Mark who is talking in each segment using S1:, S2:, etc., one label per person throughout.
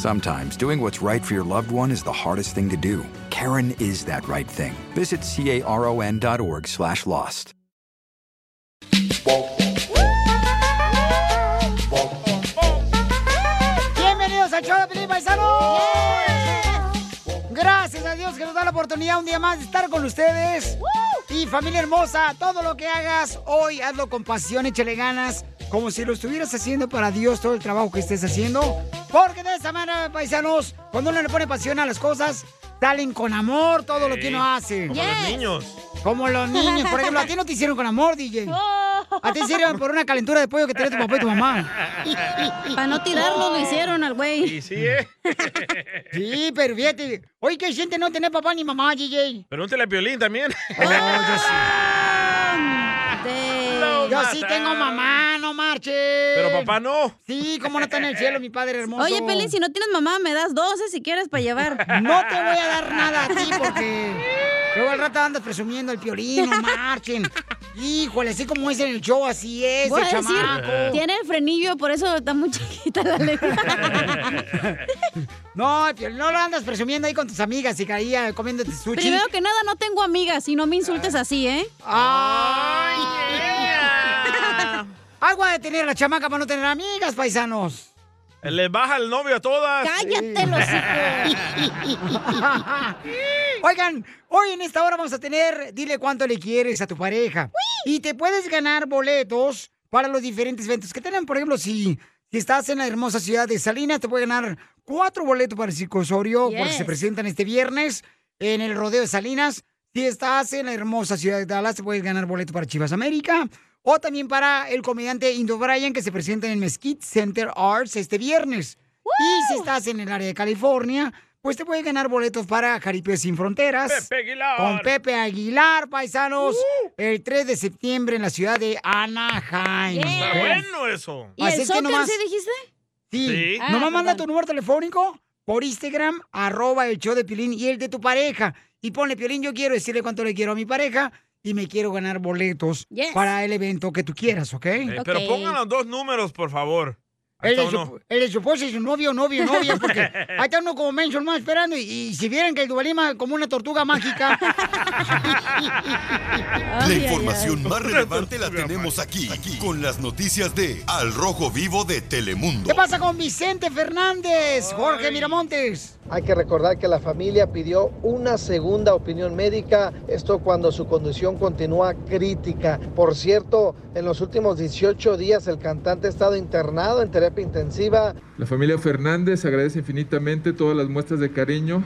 S1: Sometimes doing what's right for your loved one is the hardest thing to do. Karen is that right thing. Visit caron.org slash lost.
S2: Bienvenidos al show de Pelín Paisano. Gracias a Dios que nos da la oportunidad un día más de estar con ustedes. Y familia hermosa, todo lo que hagas hoy, hazlo con pasión, échale ganas, como si lo estuvieras haciendo para Dios todo el trabajo que estés haciendo. Porque de esa manera, paisanos, cuando uno le pone pasión a las cosas, salen con amor todo lo que uno hace.
S3: Como los niños.
S2: Como los niños. Por ejemplo, a ti no te hicieron con amor, DJ. A ti sirven por una calentura de pollo que tenía tu papá y tu mamá.
S4: Para no tirarlo, lo hicieron al güey.
S3: Sí, sí, ¿eh?
S2: Sí, pero fíjate. Oye, ¿qué siente no tener papá ni mamá, DJ?
S3: Pregúntale a Piolín también.
S2: Oh, yo sí. Yo sí tengo mamá, no marches.
S3: Pero papá no.
S2: Sí, ¿cómo no está en el cielo, mi padre hermoso?
S4: Oye, Pelín, si no tienes mamá, me das 12 si quieres para llevar.
S2: No te voy a dar nada a ti porque luego al rato andas presumiendo el piolín, no marchen. Híjole, así como es en el show, así es,
S4: Voy
S2: el
S4: a decir,
S2: chamaco.
S4: tiene el frenillo, por eso está muy chiquita la lengua.
S2: No, no lo andas presumiendo ahí con tus amigas y caía comiéndote sushi.
S4: Primero que nada, no tengo amigas y no me insultes así, ¿eh?
S2: ¡Ay! Agua de tener a la chamaca para no tener amigas, paisanos.
S3: Le baja el novio a todas.
S4: ¡Cállate, los
S2: Oigan, hoy en esta hora vamos a tener, dile cuánto le quieres a tu pareja. Y te puedes ganar boletos para los diferentes eventos que tengan. Por ejemplo, si, si estás en la hermosa ciudad de Salinas, te puedes ganar cuatro boletos para el Circo Osorio, porque
S4: Yes.
S2: se presentan este viernes en el Rodeo de Salinas. Si estás en la hermosa ciudad de Dallas, te puedes ganar boleto para Chivas América. O también para el comediante Indo Bryan, que se presenta en el Mesquite Center Arts este viernes. Y si estás en el área de California, pues te puedes ganar boletos para Jaripeo Sin Fronteras.
S3: Pepe Aguilar.
S2: Con Pepe Aguilar, paisanos, el 3 de septiembre en la ciudad de Anaheim.
S3: Está bueno eso.
S4: ¿Y
S2: Así
S4: el
S2: es que nomás-
S4: sí dijiste?
S2: Sí.
S3: Sí.
S4: Ah,
S2: Nomás manda tu número telefónico por Instagram, arroba el show de Piolín y el de tu pareja. Y ponle, Piolín, yo quiero decirle cuánto le quiero a mi pareja y me quiero ganar boletos
S4: Yes.
S2: para el evento que tú quieras, ¿ok?
S3: Eh, Pero
S4: Ok.
S3: pongan los dos números, por favor.
S2: El de, su, el de su esposa y su novio, novio, novia, porque ahí está uno como menso más esperando y, y si vieran que el Duvalima como una tortuga mágica.
S5: La
S4: Ay, ay,
S5: información
S4: ay.
S5: más relevante la tenemos aquí, aquí, con las noticias de Al Rojo Vivo de Telemundo.
S2: ¿Qué pasa con Vicente Fernández, Jorge Miramontes?
S6: Hay que recordar que la familia pidió una segunda opinión médica, esto cuando su condición continúa crítica. Por cierto, en los últimos 18 días el cantante ha estado internado en terapia intensiva.
S7: La familia Fernández agradece infinitamente todas las muestras de cariño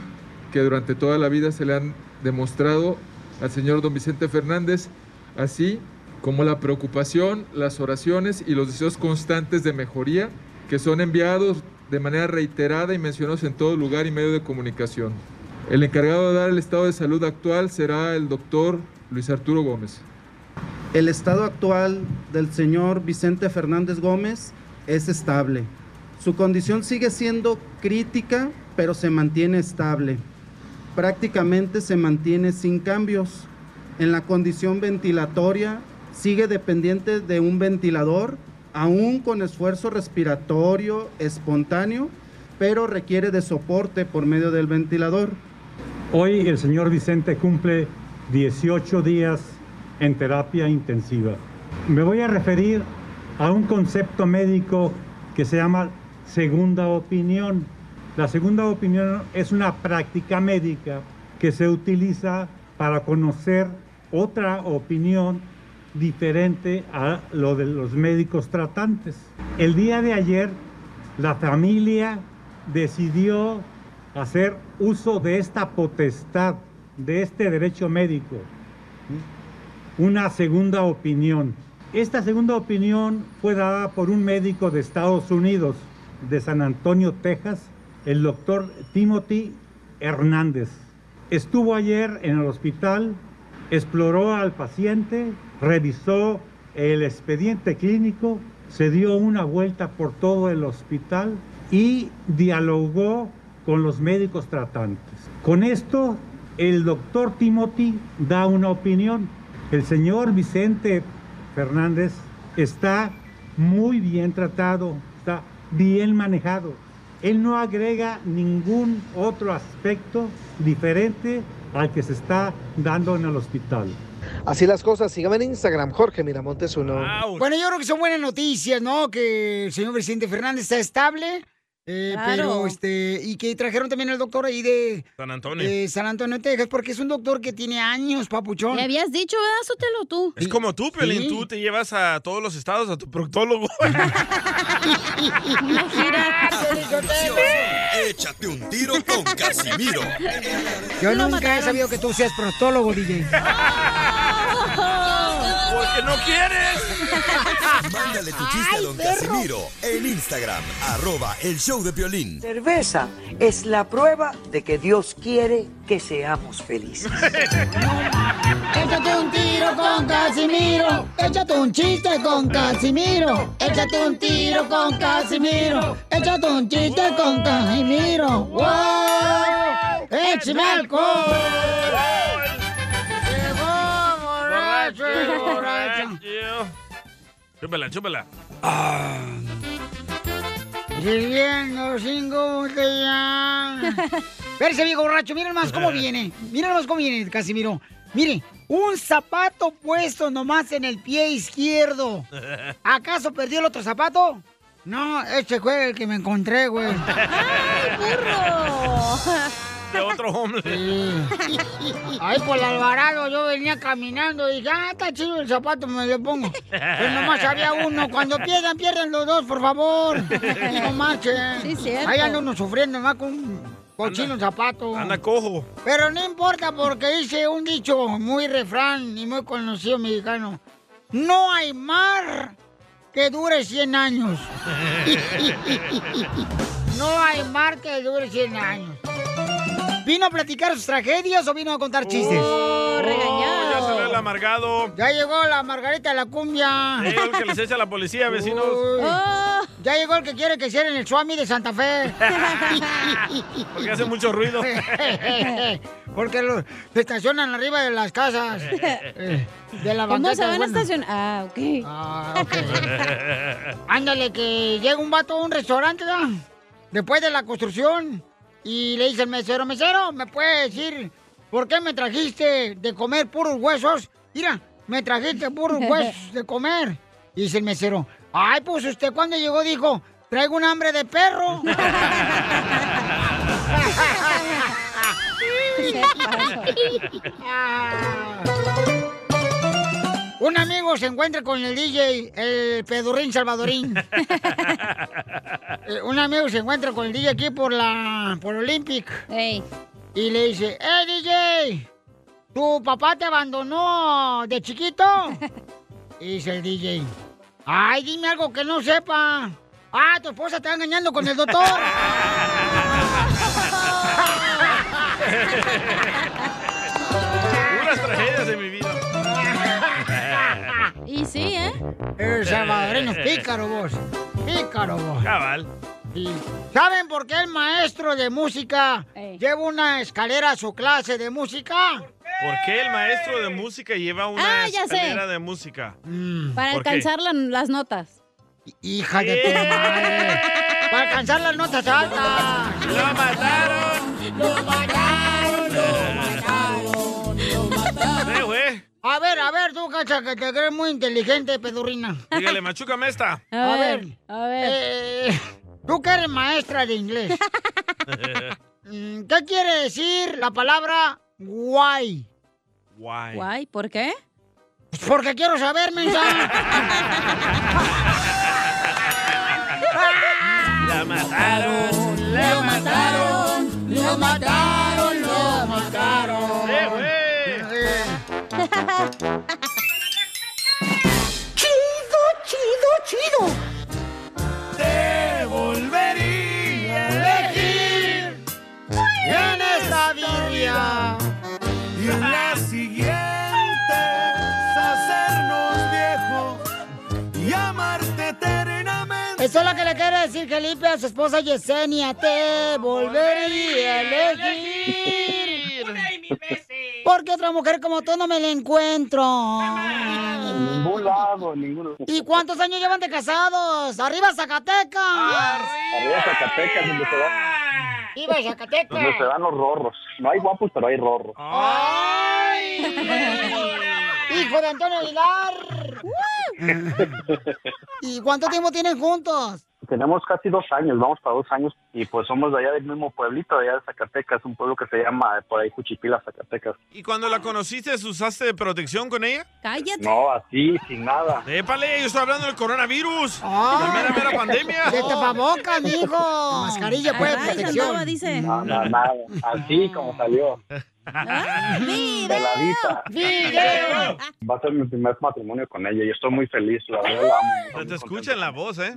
S7: que durante toda la vida se le han demostrado al señor don Vicente Fernández, así como la preocupación, las oraciones y los deseos constantes de mejoría que son enviados de manera reiterada y mencionados en todo lugar y medio de comunicación. El encargado de dar el estado de salud actual será el doctor Luis Arturo Gómez.
S8: El estado actual del señor Vicente Fernández Gómez es estable. Su condición sigue siendo crítica, pero se mantiene estable. Prácticamente se mantiene sin cambios. En la condición ventilatoria sigue dependiente de un ventilador, aún con esfuerzo respiratorio espontáneo, pero requiere de soporte por medio del ventilador.
S9: Hoy el señor Vicente cumple 18 días en terapia intensiva. Me voy a referir a un concepto médico que se llama segunda opinión. La segunda opinión es una práctica médica que se utiliza para conocer otra opinión diferente a lo de los médicos tratantes. El día de ayer, la familia decidió hacer uso de esta potestad, de este derecho médico, una segunda opinión. Esta segunda opinión fue dada por un médico de Estados Unidos, de San Antonio, Texas, el doctor Timothy Hernández. Estuvo ayer en el hospital, exploró al paciente, revisó el expediente clínico, se dio una vuelta por todo el hospital y dialogó con los médicos tratantes. Con esto, el doctor Timothy da una opinión. El señor Vicente Fernández está muy bien tratado, está bien manejado. Él no agrega ningún otro aspecto diferente al que se está dando en el hospital.
S6: Así las cosas, síganme en Instagram, Jorge Miramontes uno.
S2: Bueno, yo creo que son buenas noticias, ¿no? Que el señor presidente Fernández está estable. Eh,
S4: Claro.
S2: Pero, este, y que trajeron también al doctor ahí de
S3: San Antonio.
S2: de San Antonio, Texas, porque es un doctor que tiene años, papuchón.
S4: Le habías dicho, ¿verdad? Sótelo tú.
S3: Es como tú, Pelín.
S2: Sí.
S3: Tú te llevas a todos los estados a tu proctólogo.
S5: Échate un tiro con Casimiro.
S2: Yo nunca he sabido que tú seas prostólogo, DJ.
S3: Porque no quieres.
S5: Mándale tu chiste a don Casimiro en Instagram, arroba el show de violín.
S10: Cerveza es la prueba de que Dios quiere que seamos felices.
S2: Échate un tiro con Casimiro. Échate un chiste con Casimiro. Échate un tiro con Casimiro. Échate un chiste con Casimiro. ¡Wow! ¡Échame alcohol! Llegó borracho borracho.
S3: Chúpala, chúpala.
S2: Sirviendo cinco botellas. Espérese, viejo borracho. Miren más cómo viene. Miren más cómo viene, Casimiro. Mire, un zapato puesto nomás en el pie izquierdo. ¿Acaso perdió el otro zapato? No, este fue el que me encontré, güey. ¡Ay, burro!
S3: De otro hombre.
S2: Ahí por el Alvarado yo venía caminando y dije, ah, está chido el zapato, me lo pongo. Pero nomás había uno. Cuando pierdan, pierdan los dos, por favor. No marchen.
S4: Sí, cierto.
S2: Ahí anda uno sufriendo más con un cochino zapato.
S3: Anda cojo.
S2: Pero no importa porque hice un dicho muy refrán y muy conocido mexicano. No hay mar que dure 100 años. No hay mar que dure 100 años. ¿Vino a platicar sus tragedias o vino a contar chistes?
S3: Oh, ya se ve el amargado.
S2: Ya llegó la Margarita de la cumbia.
S3: Eh, el que les echa la policía, vecinos.
S2: Uy. Ya llegó el que quiere que cierren el Swami de Santa Fe.
S3: Porque hace mucho ruido.
S2: Porque lo se estacionan arriba de las casas. De la
S4: ¿Cómo se van a estacionar? Ah, ok.
S2: Ah, ok. Ándale, que llega un vato a un restaurante. Después de la construcción. Y le dice el mesero, mesero, ¿me puede decir por qué me trajiste de comer puros huesos? Mira, me trajiste puros huesos de comer. Y dice el mesero, ay, pues usted cuando llegó dijo, traigo un hambre de perro. Un amigo se encuentra con el DJ, el pedurrín salvadorín. Un amigo se encuentra con el DJ aquí por la por Olympic. Y le dice, ¡Eh, DJ! ¿Tu papá te abandonó de chiquito? Y dice el DJ, ¡ay, dime algo que no sepa! ¡Ah, tu esposa te está engañando con el doctor!
S3: Mi vida.
S4: Y sí, ¿eh?
S2: El salvadoreño es pícaro vos. Pícaro vos.
S3: Cabal.
S2: Sí. ¿Saben por qué el maestro de música lleva una escalera a su clase de música?
S3: ¿Por qué el maestro de música lleva una
S4: Ah, ya sé.
S3: escalera de música?
S4: Para
S3: ¿Por qué?
S4: alcanzar la- las notas.
S2: Hija de tu madre. Para alcanzar las notas altas.
S3: ¡Lo mataron!
S2: ¡Lo mataron! ¡Lo mataron!
S3: Güey.
S2: A ver, a ver, tú, cacha, que te crees muy inteligente, pedurrina.
S3: Dígale, machúcame esta.
S2: A ver, a ver. Eh, tú que eres maestra de inglés. Mm, ¿Qué quiere decir la palabra guay?
S3: Guay.
S4: Guay, ¿por qué?
S2: Porque quiero saber, mensa.
S3: La mataron.
S2: Lo mataron, lo mataron, Chido, chido, chido.
S3: Te volvería a elegir
S2: En esta Biblia.
S3: y en la siguiente hacernos viejos y amarte eternamente.
S2: Eso es lo que le quiere decir Felipe a su esposa Yesenia. Te volvería a elegir. Porque otra mujer como tú no me la encuentro.
S11: En ningún lado, lado.
S2: ¿Y cuántos años llevan de casados? ¡Arriba Zacatecas!
S11: Arriba Zacatecas, donde se, va-
S2: ¡Viva Zacatecas!
S11: donde se dan los rorros. No hay guapos, pero hay rorros.
S2: ¡Ay! ¡Hijo de Antonio Aguilar! ¿Y cuánto tiempo tienen juntos?
S11: Tenemos casi dos años, vamos para dos años, y pues somos de allá del mismo pueblito, de allá de Zacatecas, un pueblo que se llama por ahí Juchipila, Zacatecas.
S3: ¿Y cuando la conociste, usaste protección con ella?
S4: Cállate.
S11: No, así, sin nada.
S3: Épale, yo estoy hablando del coronavirus.
S2: Ah.
S3: La mera, mera pandemia.
S2: De tapabocas, mijo. Mascarilla, pues,
S4: Ay,
S2: protección.
S4: andaba, dice.
S11: No, no, nada. Así como salió. Peladita.
S2: ¡Video!
S11: Va a ser mi primer matrimonio con ella y estoy muy feliz, la verdad la amo.
S3: Se te escucha en la voz, ¿eh?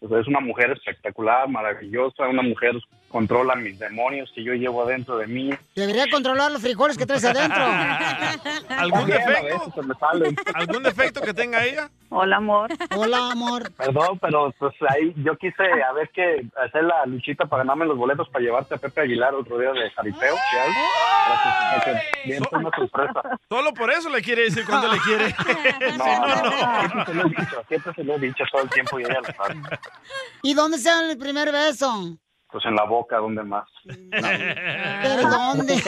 S11: Pues es una mujer espectacular, maravillosa, una mujer controla mis demonios que yo llevo adentro de mí.
S2: Debería controlar los frijoles que traes adentro.
S3: ¿Algún defecto?
S11: veces se me salen.
S3: ¿Algún defecto que tenga ella?
S12: Hola, amor.
S2: Hola, amor.
S11: Perdón, pero pues ahí yo quise a ver qué hacer la luchita para ganarme los boletos para llevarte a Pepe Aguilar otro día de jaripeo. que- que bien, una sorpresa.
S3: Solo por eso le quiere decir cuando le quiere.
S11: No, no, siempre se lo he dicho, siempre se lo he dicho todo el tiempo y ella lo sabe.
S2: ¿Y dónde se dan el primer beso?
S11: Pues en la boca, ¿dónde más?
S2: ¿Pero dónde?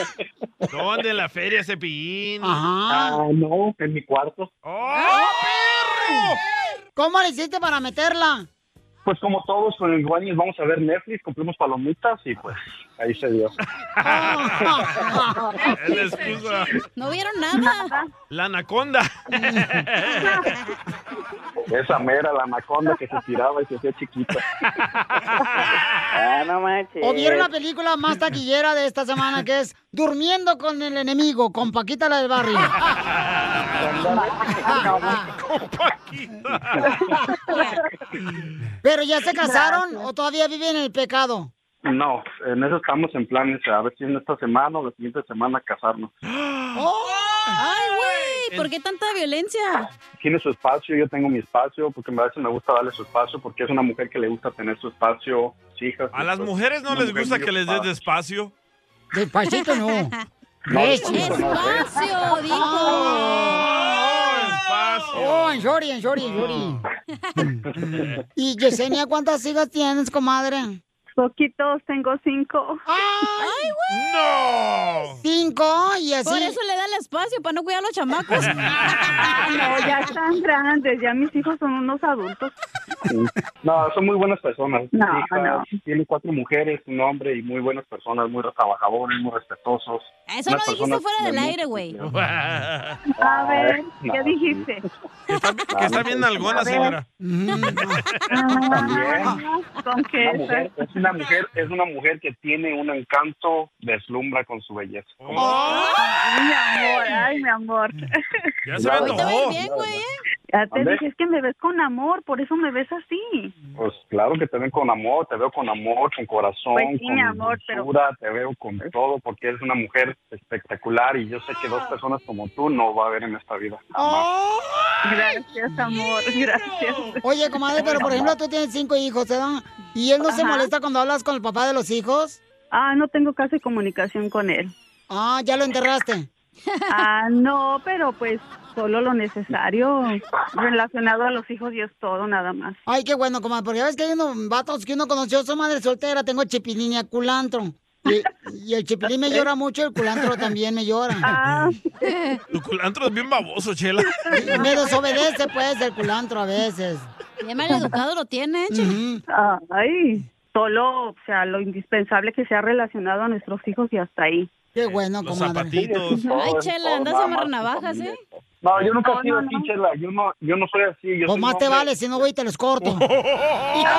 S3: ¿Dónde? En la feria Cepillín.
S2: Ajá.
S11: Ah, no, en mi cuarto.
S3: ¡Oh,
S2: ¿Cómo le hiciste para meterla?
S11: Pues como todos con el Guanis vamos a ver Netflix, cumplimos palomitas y pues ahí se dio.
S4: No vieron nada.
S3: La anaconda.
S11: Esa mera, la anaconda que se tiraba y se hacía chiquita.
S12: Ah, no manches.
S2: ¿O vieron la película más taquillera de esta semana que es Durmiendo con el enemigo, con Paquita la del barrio? ¿Pero ya se casaron o todavía viven en el pecado?
S11: No, en eso estamos en planes, a ver si en esta semana o la siguiente semana casarnos.
S4: Ay, güey, ¿por qué tanta violencia?
S11: Tiene su espacio, yo tengo mi espacio, porque a veces me gusta darle su espacio, porque es una mujer que le gusta tener su espacio, sus hijas.
S3: A las mujeres no les
S11: mujer
S3: gusta que les des despacio.
S2: Despacito no.
S11: No,
S2: Recio.
S11: despacito no, ¿eh?
S4: Espacio, dijo.
S2: Oh, en shorty, en shorty, en shorty. Y Yesenia, ¿cuántas hijas tienes, comadre?
S12: Poquitos, tengo cinco.
S2: ¡Ay,
S4: güey!
S3: ¡No!
S2: Cinco y así.
S4: Por eso le da el espacio, para no cuidar a los chamacos.
S12: No, ya están grandes, ya mis hijos son unos adultos.
S11: No, son muy buenas personas.
S12: No,
S11: Mi hija
S12: no.
S11: Tiene cuatro mujeres, un hombre y muy buenas personas, muy trabajadores, muy respetuosos.
S4: Eso
S11: Unas
S4: lo dijiste fuera del
S11: de
S4: aire, güey.
S12: A ver,
S11: no,
S12: ¿qué dijiste?
S3: Que está, que está bien algona,
S12: A ver.
S3: señora.
S12: ¿Con qué?
S11: Una mujer, es una mujer, es una mujer que tiene un encanto, deslumbra con su belleza.
S12: Ay, mi amor, ay, mi amor.
S3: Ya
S11: se me
S12: te bien, güey, ¿eh? Ya te dije, es que me ves con amor, por eso me ves así.
S11: Pues claro que te ven con amor, te veo con amor, con corazón,
S12: Pues sí,
S11: con
S12: mi amor, pero-
S11: dulzura, te veo con todo, porque eres una mujer espectacular y yo sé que dos personas como tú no va a haber en esta vida.
S12: Gracias, amor, gracias.
S2: Oye, comadre, pero por ejemplo, tú tienes cinco hijos, ¿verdad? ¿Y él no se molesta cuando hablas con el papá de los hijos?
S12: Ah, no tengo casi comunicación con él.
S2: Ah, ¿ya lo enterraste?
S12: Ah, no, pero pues solo lo necesario relacionado a los hijos y es todo, nada más.
S2: Ay, qué bueno, comadre, porque ves que hay unos vatos que uno conoció, su madre soltera, tengo chipilín y culantro. Y, y el chipilín me llora mucho, el culantro también me llora.
S12: Ah.
S3: Tu culantro es bien baboso, Chela.
S2: Me desobedece, pues, el culantro a veces.
S4: Bien mal educado lo tiene, che.
S12: Ay, solo, o sea, lo indispensable que sea relacionado a nuestros hijos y hasta ahí.
S2: Qué bueno,
S3: Los
S2: comadre.
S3: zapatitos.
S4: Ay, Chela, andas a amarrar navajas, ¿eh?
S11: No, yo nunca
S12: No,
S11: he sido
S12: no,
S11: así,
S12: no.
S11: Chela. Yo no, yo no soy así. Yo
S2: Pues
S11: soy
S2: más te vale, si no voy y te los corto.
S11: Quisiera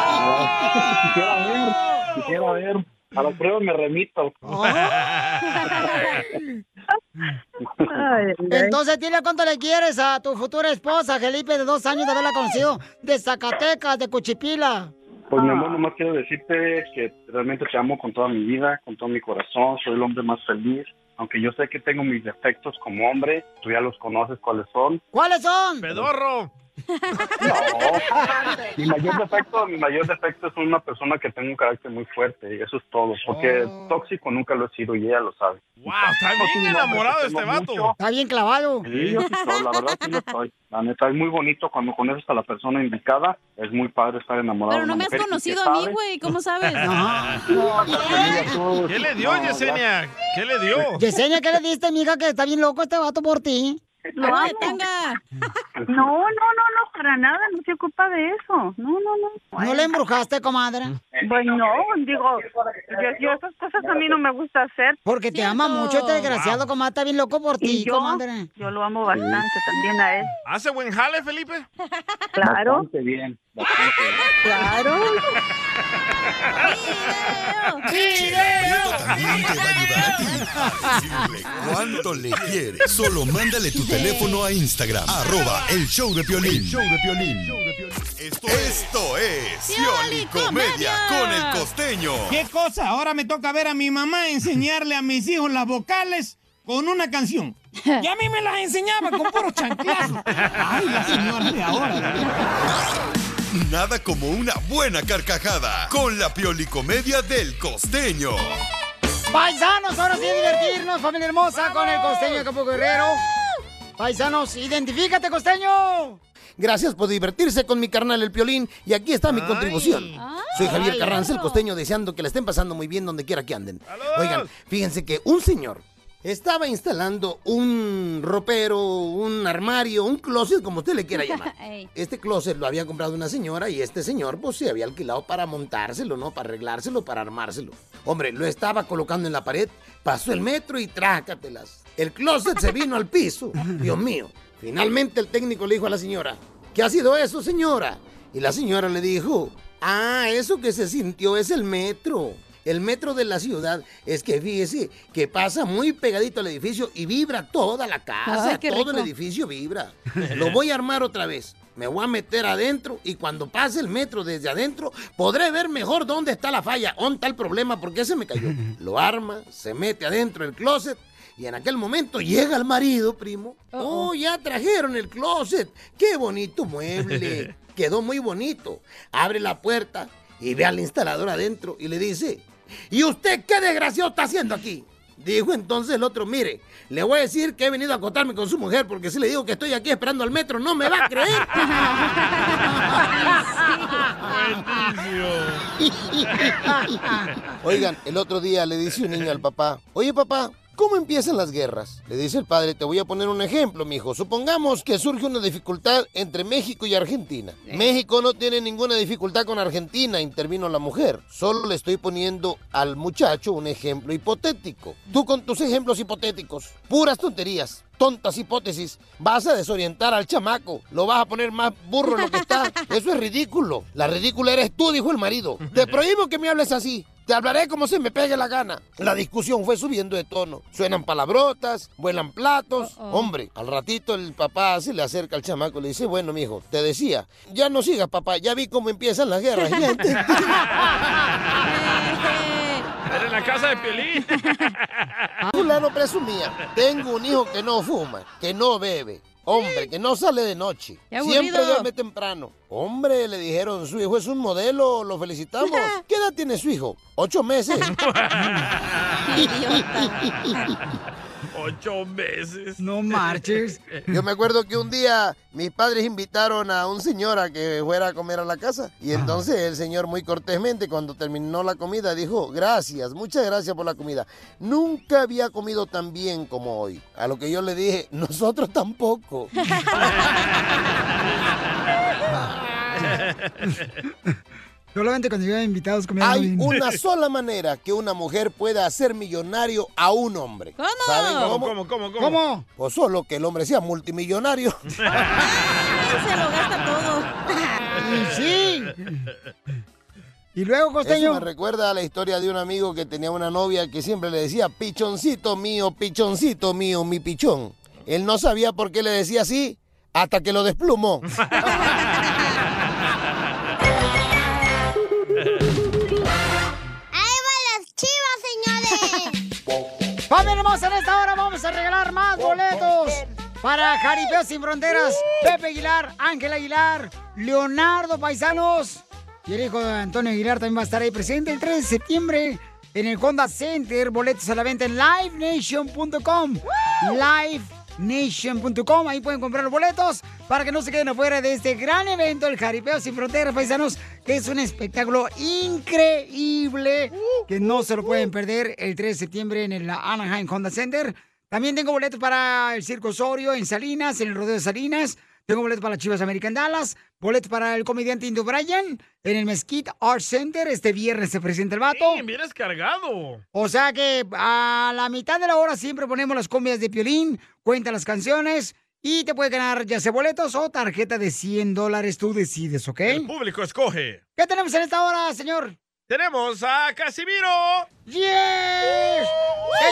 S11: ver, quisiera ver. A la prueba me remito.
S2: Entonces, dile cuánto le quieres a tu futura esposa, Felipe, de dos años de haberla conocido, de Zacatecas, de Cuchipila.
S11: Pues mi amor, nomás quiero decirte que realmente te amo con toda mi vida, con todo mi corazón. Soy el hombre más feliz. Aunque yo sé que tengo mis defectos como hombre, tú ya los conoces cuáles son.
S2: ¿Cuáles son?
S3: ¡Pedorro!
S11: Mi mayor defecto, mi mayor defecto es una persona que tengo un carácter muy fuerte y eso es todo. Porque tóxico nunca lo he sido y ella lo sabe.
S3: ¡Wow! Está bien enamorado este vato.
S2: Está bien clavado.
S11: Sí, yo sí soy, la verdad sí lo soy. La neta es muy bonito cuando conoces a la persona indicada. Es muy padre estar enamorado.
S4: Pero
S11: de
S4: no
S11: una
S4: me has conocido a mí, güey. ¿Cómo sabes?
S3: ¿Qué le dio,
S11: No,
S3: Yesenia? ¿Qué le dio?
S2: Yesenia, ¿qué le diste, mija, que está bien loco este vato por ti?
S12: Lo amo. No, no, no, no, para nada, no se ocupa de eso. No, no, no.
S2: ¿No le embrujaste, comadre?
S12: Pues no, digo, yo, yo esas cosas a mí no me gusta hacer.
S2: Porque te ama mucho este desgraciado, comadre, está bien loco por ti,
S12: yo,
S2: comadre.
S12: yo lo amo bastante también a él.
S3: ¿Hace buen jale, Felipe?
S12: Claro,
S11: Bastante bien, bastante
S12: claro.
S5: Prieto también te va a ayudar a ti a decirle cuánto le quieres. Solo mándale tu teléfono a Instagram, arroba el show de Piolín. show de Piolín. Esto, esto es Pioli Comedia con el costeño.
S13: ¿Qué cosa? Ahora me toca ver a mi mamá enseñarle a mis hijos las vocales con una canción. Y a mí me las enseñaba con puros chanclazos. Ay, la señora de ahora.
S5: Nada como una buena carcajada con la Pioli Comedia del costeño.
S2: Paisanos, ahora sí divertirnos, familia hermosa, con el costeño de Campo Guerrero. Paisanos, identifícate, costeño.
S14: Gracias por divertirse con mi carnal el Piolín y aquí está mi contribución. Soy Javier
S2: Ay,
S14: Carranza, el costeño, deseando que la estén pasando muy bien donde quiera que anden. Oigan, fíjense que un señor estaba instalando un ropero, un armario, un closet, como usted le quiera llamar. Este closet lo había comprado una señora y este señor pues se había alquilado para montárselo, ¿no? Para arreglárselo, para armárselo. Hombre, lo estaba colocando en la pared, pasó el metro y trácatelas. El closet se vino al piso. Dios mío. Finalmente el técnico le dijo a la señora, ¿qué ha sido eso, señora? Y la señora le dijo, ah, eso que se sintió es el metro. El metro de la ciudad es que fíjese que pasa muy pegadito al edificio y vibra toda la casa,
S4: Ay,
S14: todo el edificio vibra. Lo voy a armar otra vez. Me voy a meter adentro y cuando pase el metro desde adentro podré ver mejor dónde está la falla, dónde está el problema, por qué se me cayó. Lo arma, se mete adentro del closet y en aquel momento llega el marido, primo. Oh, ya trajeron el closet. Qué bonito mueble. Quedó muy bonito. Abre la puerta y ve al instalador adentro y le dice, ¿y usted qué desgraciado está haciendo aquí? Dijo entonces el otro, mire, le voy a decir que he venido a acotarme con su mujer porque si le digo que estoy aquí esperando al metro, no me va a creer. Oigan, el otro día le dice un niño al papá, oye papá, ¿cómo empiezan las guerras? Le dice el padre, te voy a poner un ejemplo, mijo. Supongamos que surge una dificultad entre México y Argentina. México no tiene ninguna dificultad con Argentina, intervino la mujer. Solo le estoy poniendo al muchacho un ejemplo hipotético. Tú con tus ejemplos hipotéticos, puras tonterías. Tontas hipótesis, vas a desorientar al chamaco, lo vas a poner más burro en lo que está. Eso es ridículo. La ridícula eres tú, dijo el marido. Te prohíbo que me hables así. Te hablaré como se me pegue la gana. La discusión fue subiendo de tono. Suenan palabrotas, vuelan platos. Hombre, al ratito el papá se le acerca al chamaco y le dice, bueno, mijo, te decía, ya no sigas, papá, ya vi cómo empiezan las guerras. Ya entendí".
S3: Era en la casa de Piolín.
S14: Fulano presumía, tengo un hijo que no fuma, que no bebe, hombre, que no sale de noche, siempre duerme temprano. Hombre, le dijeron, su hijo es un modelo, lo felicitamos. ¿Qué edad tiene su hijo? Ocho meses.
S3: Ocho meses.
S2: No marches.
S14: Yo me acuerdo que un día mis padres invitaron a un señor a que fuera a comer a la casa. Y entonces el señor muy cortésmente cuando terminó la comida dijo, gracias, muchas gracias por la comida. Nunca había comido tan bien como hoy. A lo que yo le dije, nosotros tampoco.
S2: Solamente cuando llevan invitados comiendo
S14: Hay
S2: bien.
S14: una sola manera que una mujer pueda hacer millonario a un hombre.
S4: ¿Cómo?
S14: ¿Saben cómo?
S3: ¿Cómo, cómo, cómo?
S2: ¿Cómo?
S14: Pues solo que el hombre sea multimillonario.
S4: Se lo gasta todo.
S2: Y sí. Y luego,
S14: Eso
S2: costeño.
S14: me recuerda a la historia de un amigo que tenía una novia que siempre le decía, pichoncito mío, pichoncito mío, mi pichón. Él no sabía por qué le decía así hasta que lo desplumó.
S2: ¡Familia hermosa! En esta hora vamos a regalar más boletos para Jaripeo Sin Fronteras. Pepe Aguilar, Ángel Aguilar, Leonardo Paisanos. Y el hijo de Antonio Aguilar también va a estar ahí presente el 3 de septiembre en el Honda Center. Boletos a la venta en livenation.com. Livenation.com. Ahí pueden comprar los boletos para que no se queden afuera de este gran evento, el Jaripeo Sin Fronteras, Paisanos, que es un espectáculo increíble que no se lo pueden perder el 3 de septiembre en el Anaheim Honda Center. También tengo boletos para el Circo Osorio en Salinas, en el Rodeo de Salinas. Tengo boletos para las Chivas American Dallas. Boletos para el comediante Indo Bryan en el Mesquite Art Center. Este viernes se presenta el vato.
S3: Sí, vienes cargado.
S2: O sea que a la mitad de la hora siempre ponemos las comidas de Piolín, cuenta las canciones y te puede ganar ya sea boletos o tarjeta de 100 dólares. Tú decides, ¿ok?
S3: El público escoge.
S2: ¿Qué tenemos en esta hora, señor?
S3: Tenemos a Casimiro.
S2: ¡Yes!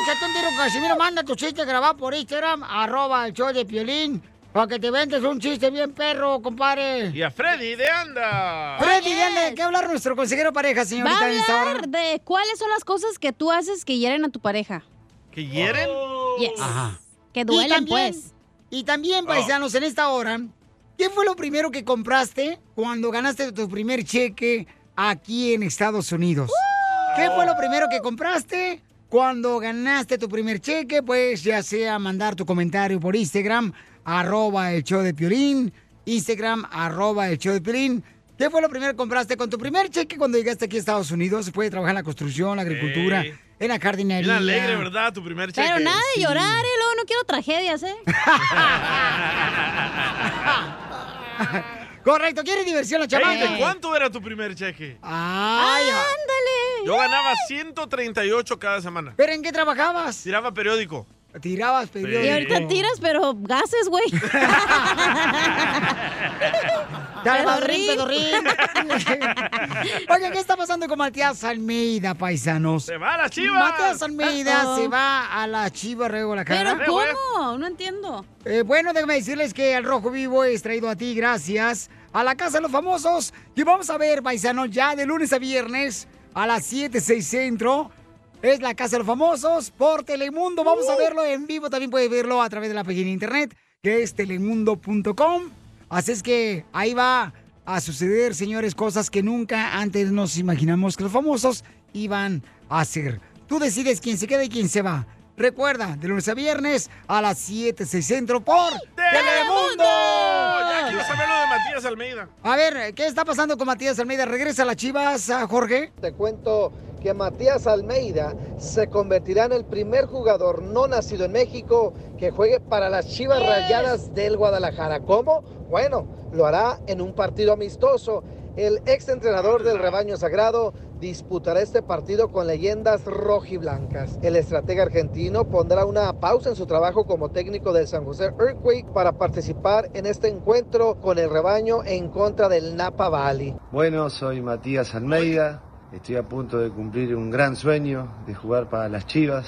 S2: Échate un tiro, Casimiro. Manda tu chiste grabado por Instagram, arroba el show de Piolín, para que te ventes un chiste bien perro, compadre.
S3: Y a Freddy de Anda.
S2: Freddy, ¿de qué hablar nuestro consejero pareja,
S4: Va a
S2: señorita, esta hora?
S4: hablar de cuáles son las cosas que tú haces que hieren a tu pareja.
S3: ¿Que hieren?
S4: Yes.
S2: Ajá.
S4: Que
S2: Y
S4: duelen,
S2: también,
S4: pues.
S2: Y también, paisanos, en esta hora, ¿qué fue lo primero que compraste cuando ganaste tu primer cheque aquí en Estados Unidos? ¿Qué fue lo primero que compraste cuando ganaste tu primer cheque? Pues ya sea mandar tu comentario por Instagram, arroba el show de Piolín, Instagram, arroba el show de Piolín. ¿Qué fue lo primero que compraste con tu primer cheque cuando llegaste aquí a Estados Unidos? Se puede trabajar en la construcción, la agricultura,
S3: Ey.
S2: en la jardinería.
S3: Bien alegre, ¿verdad? Tu primer cheque.
S4: Pero nada de llorar, ¿eh? Luego no quiero tragedias, ¿eh?
S2: Correcto, ¿quieres diversión la chamaca?
S3: ¿De cuánto era tu primer cheque?
S2: Ay,
S4: ándale.
S3: Yo ganaba 138 cada semana.
S2: ¿Pero en qué trabajabas?
S3: Tiraba periódico.
S2: Tirabas periódico.
S4: Y ahorita tiras, pero gases, güey.
S2: Pedorrín, pedorrín. Oye, ¿qué está pasando con Matías Almeida, paisanos?
S3: ¡Se va a las chivas!
S2: Matías Almeida se va a la Chiva Rego la cara.
S4: ¿Pero cómo? No entiendo.
S2: Eh, bueno, déjame decirles que el Rojo Vivo es traído a ti gracias a la Casa de los Famosos. Y vamos a ver, paisanos, ya de lunes a viernes a las 7, 6 centro. Es la Casa de los Famosos por Telemundo. Vamos a verlo en vivo. También puede verlo a través de la página de internet que es telemundo.com. Así es que ahí va a suceder, señores, cosas que nunca antes nos imaginamos que los famosos iban a hacer. Tú decides quién se queda y quién se va. Recuerda, de lunes a viernes a las 7, 6 centro por Telemundo.
S3: Ya quiero saber lo de Matías Almeida.
S2: A ver, ¿qué está pasando con Matías Almeida? ¿Regresa a las chivas, Jorge?
S6: Te cuento que Matías Almeida se convertirá en el primer jugador no nacido en México que juegue para las Chivas Rayadas del Guadalajara. ¿Cómo? Bueno, lo hará en un partido amistoso. El ex entrenador del rebaño sagrado disputará este partido con leyendas rojiblancas. El estratega argentino pondrá una pausa en su trabajo como técnico del San José Earthquake para participar en este encuentro con el rebaño en contra del Napa Valley.
S15: Bueno, soy Matías Almeida, estoy a punto de cumplir un gran sueño de jugar para las Chivas.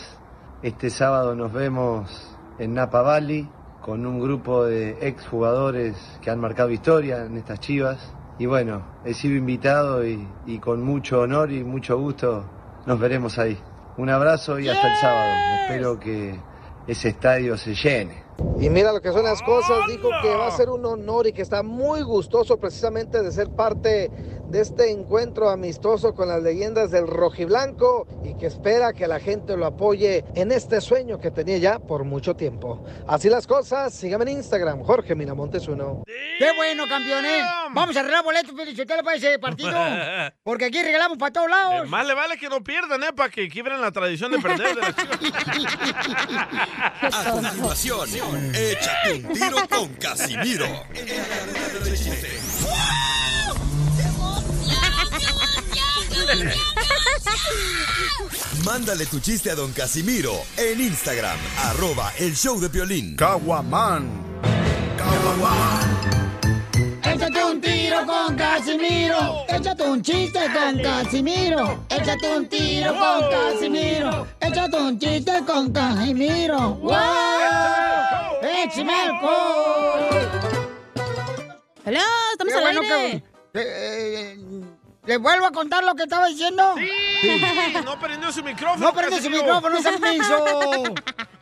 S15: Este sábado nos vemos en Napa Valley con un grupo de exjugadores que han marcado historia en estas Chivas. Y bueno, he sido invitado y, y con mucho honor y mucho gusto nos veremos ahí. Un abrazo y hasta el sábado. Espero que ese estadio se llene.
S6: Y mira lo que son las cosas, dijo que va a ser un honor y que está muy gustoso precisamente de ser parte de este encuentro amistoso con las leyendas del rojiblanco y que espera que la gente lo apoye en este sueño que tenía ya por mucho tiempo. Así las cosas, síganme en Instagram, Jorge Miramontes uno.
S2: ¡Qué bueno, campeones! Vamos a arreglar boletos, Felicitele, para ese partido. Porque aquí regalamos para todos
S3: Eh,
S2: lados.
S3: más le vale que no pierdan, ¿eh? Para que quiebren la tradición de perder de
S5: A continuación, échate un tiro con Casimiro. Mándale tu chiste a don Casimiro en Instagram, arroba el show de violín.
S16: Caguaman.
S2: Échate un tiro con Casimiro. Échate un chiste con Casimiro. Échate un tiro con Casimiro. Échate un chiste con Casimiro. ¡Wow! ¡Échame alcohol!
S4: ¡Hola! ¡Estamos al
S2: bueno
S4: aire!
S2: que- eh, eh, ¿Le vuelvo a contar lo que estaba diciendo?
S3: Sí, no prendió su micrófono.
S2: No prende su micrófono, se hizo.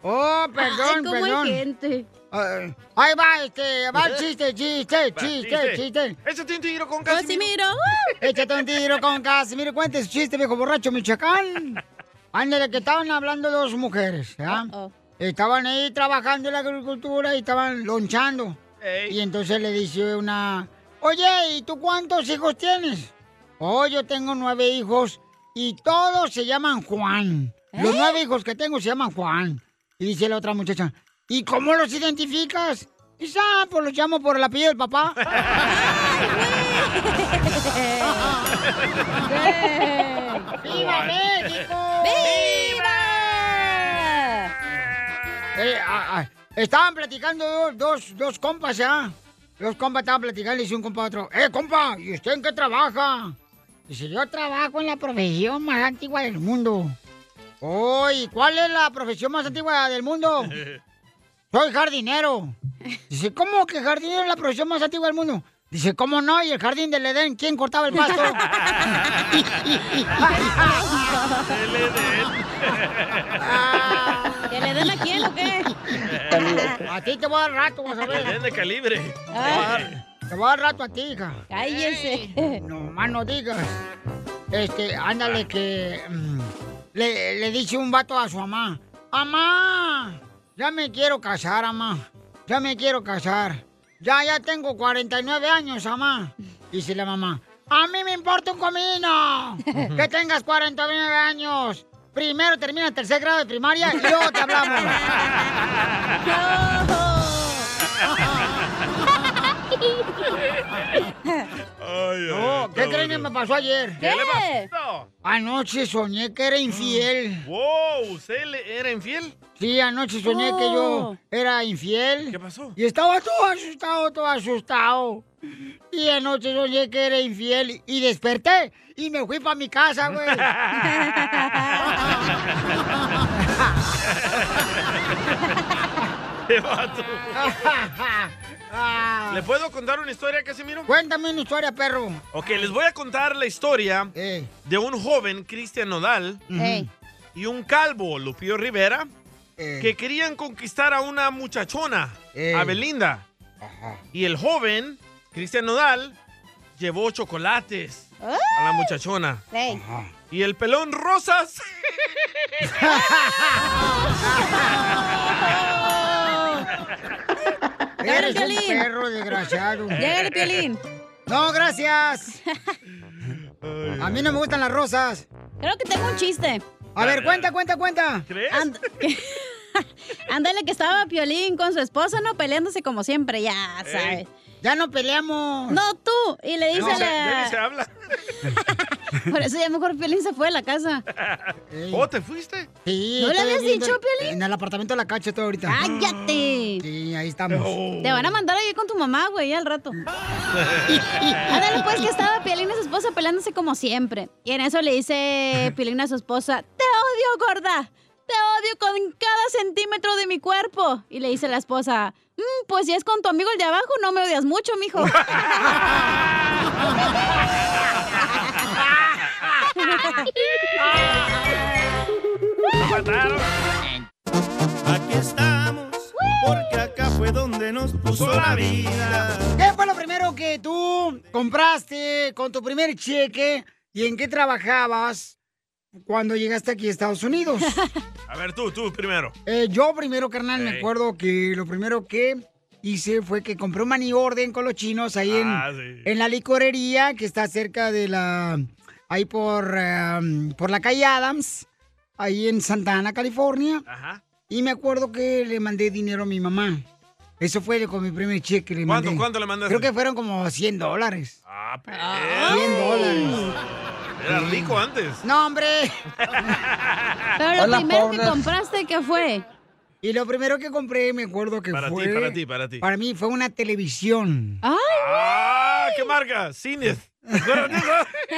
S2: Oh, perdón,
S4: Ay, cómo hay
S2: perdón.
S4: gente.
S2: Ay, ahí va, este, va el chiste, chiste, chiste, chiste.
S3: Échate un tiro con
S4: Casimiro.
S3: Casimiro.
S2: Échate un tiro con Casimiro. Cuente su chiste, viejo borracho, Michoacán. Ándale, que estaban hablando dos mujeres, ¿ya?
S4: Uh-oh.
S2: Estaban ahí trabajando en la agricultura y estaban lonchando.
S3: Ey.
S2: Y entonces le dice una, oye, ¿y tú cuántos hijos tienes? Oh, yo tengo nueve hijos y todos se llaman Juan. Los
S4: ¿Eh?
S2: nueve hijos que tengo se llaman Juan. Y dice la otra muchacha, ¿y cómo los identificas? Dice, ah, pues los llamo por el apellido del papá. ¡Viva México!
S4: ¡Viva!
S2: Eh, ah, ah, estaban platicando dos, dos, dos compas, ¿ya? Dos compas estaban platicando y dice un compa a otro, ¡Eh, compa! ¿Y usted en qué trabaja? Dice, yo trabajo en la profesión más antigua del mundo. Oh, ¿y cuál es la profesión más antigua del mundo? Soy jardinero. Dice, ¿cómo que jardinero es la profesión más antigua del mundo? Dice, ¿cómo no? ¿Y el jardín del Edén? ¿Quién cortaba el pasto?
S4: ¿Que le den a quién o qué?
S2: a ti te voy a dar rato, vas a ver.
S3: Bien de calibre.
S2: Te voy a dar- Te voy a dar rato a ti, hija.
S4: Cállense.
S2: No más no digas. Este, ándale que mm, le, le dice un vato a su mamá. Mamá, ya me quiero casar, mamá. Ya me quiero casar. Ya, ya tengo 49 años, mamá. Dice la mamá. A mí me importa un comino. Que tengas 49 años. Primero termina el tercer grado de primaria y luego te hablamos. No, ¿qué creen que me pasó ayer?
S3: ¿Qué le pasó?
S2: Anoche soñé que era infiel.
S3: Wow, ¿usted era infiel?
S2: Sí, anoche soñé que yo era infiel.
S3: ¿Qué pasó?
S2: Y estaba todo asustado, todo asustado. Y anoche soñé que era infiel y desperté y me fui para mi casa, güey.
S3: ¡Qué vato!
S2: Ah.
S3: ¿Le puedo contar una historia, Casimiro?
S2: Cuéntame una historia, perro.
S3: Ok, les voy a contar la historia de un joven, Cristian Nodal,
S4: Ey.
S3: y un calvo, Lupillo Rivera,
S2: Eh.
S3: que querían conquistar a una muchachona,
S2: Ey.
S3: a Belinda. Y el joven, Cristian Nodal, llevó chocolates a la muchachona.
S4: Ey.
S3: Y el pelón rosas.
S2: Eres un
S4: Piolín.
S2: perro desgraciado.
S4: Llégale, Piolín.
S2: No, gracias. A mí no me gustan las rosas.
S4: Creo que tengo un chiste.
S2: A ver, cuenta, cuenta, cuenta.
S3: ¿Crees?
S4: And- Ándale que estaba Piolín con su esposa, ¿no? Peleándose como siempre, ya sabes.
S2: Ya no peleamos.
S4: No, tú. Y le dice
S3: No,
S4: a
S3: ya ni se
S4: la...
S3: habla.
S4: Por eso ya mejor Piolín se fue de la casa.
S3: ¿Oh, te fuiste?
S2: Sí,
S4: ¿No le habías dicho, Piolín?
S2: En el apartamento de la cacha estoy ahorita.
S4: ¡Cállate!
S2: Sí, ahí estamos.
S4: Te van a mandar a ir con tu mamá, güey, al rato. Ándale, pues que estaba Piolín y su esposa peleándose como siempre. Y en eso le dice Piolín a su esposa, te odio, gorda. Te odio con cada centímetro de mi cuerpo. Y le dice la esposa, "Mm, pues si es con tu amigo el de abajo, no me odias mucho, mijo.
S16: Aquí estamos, porque acá fue donde nos puso la vida.
S2: ¿Qué fue lo primero que tú compraste con tu primer cheque y en qué trabajabas cuando llegaste aquí a Estados Unidos?
S3: A ver, tú, tú primero.
S2: Eh, yo primero, carnal, me acuerdo que lo primero que hice fue que compré un money orden con los chinos ahí en,
S3: Ah, sí.
S2: en la licorería que está cerca de la... ahí por, em, por la calle Adams, ahí en Santa Ana, California.
S3: Ajá.
S2: Y me acuerdo que le mandé dinero a mi mamá. Eso fue con mi primer cheque. Le
S3: ¿Cuánto,
S2: mandé.
S3: cuánto le mandaste?
S2: Creo que fueron como 100 dólares.
S3: Ah, pues.
S2: 100 dólares.
S3: Era rico antes.
S2: No, hombre.
S4: Pero lo
S2: Hola,
S4: primero que compraste, ¿qué fue?
S2: Y lo primero que compré, me acuerdo que
S3: Para ti,
S2: fue...
S3: para ti, para ti.
S2: Para mí fue una televisión.
S3: ¡Ah! ¿Qué marca? Zinith. ¿Te acuerdas de eso?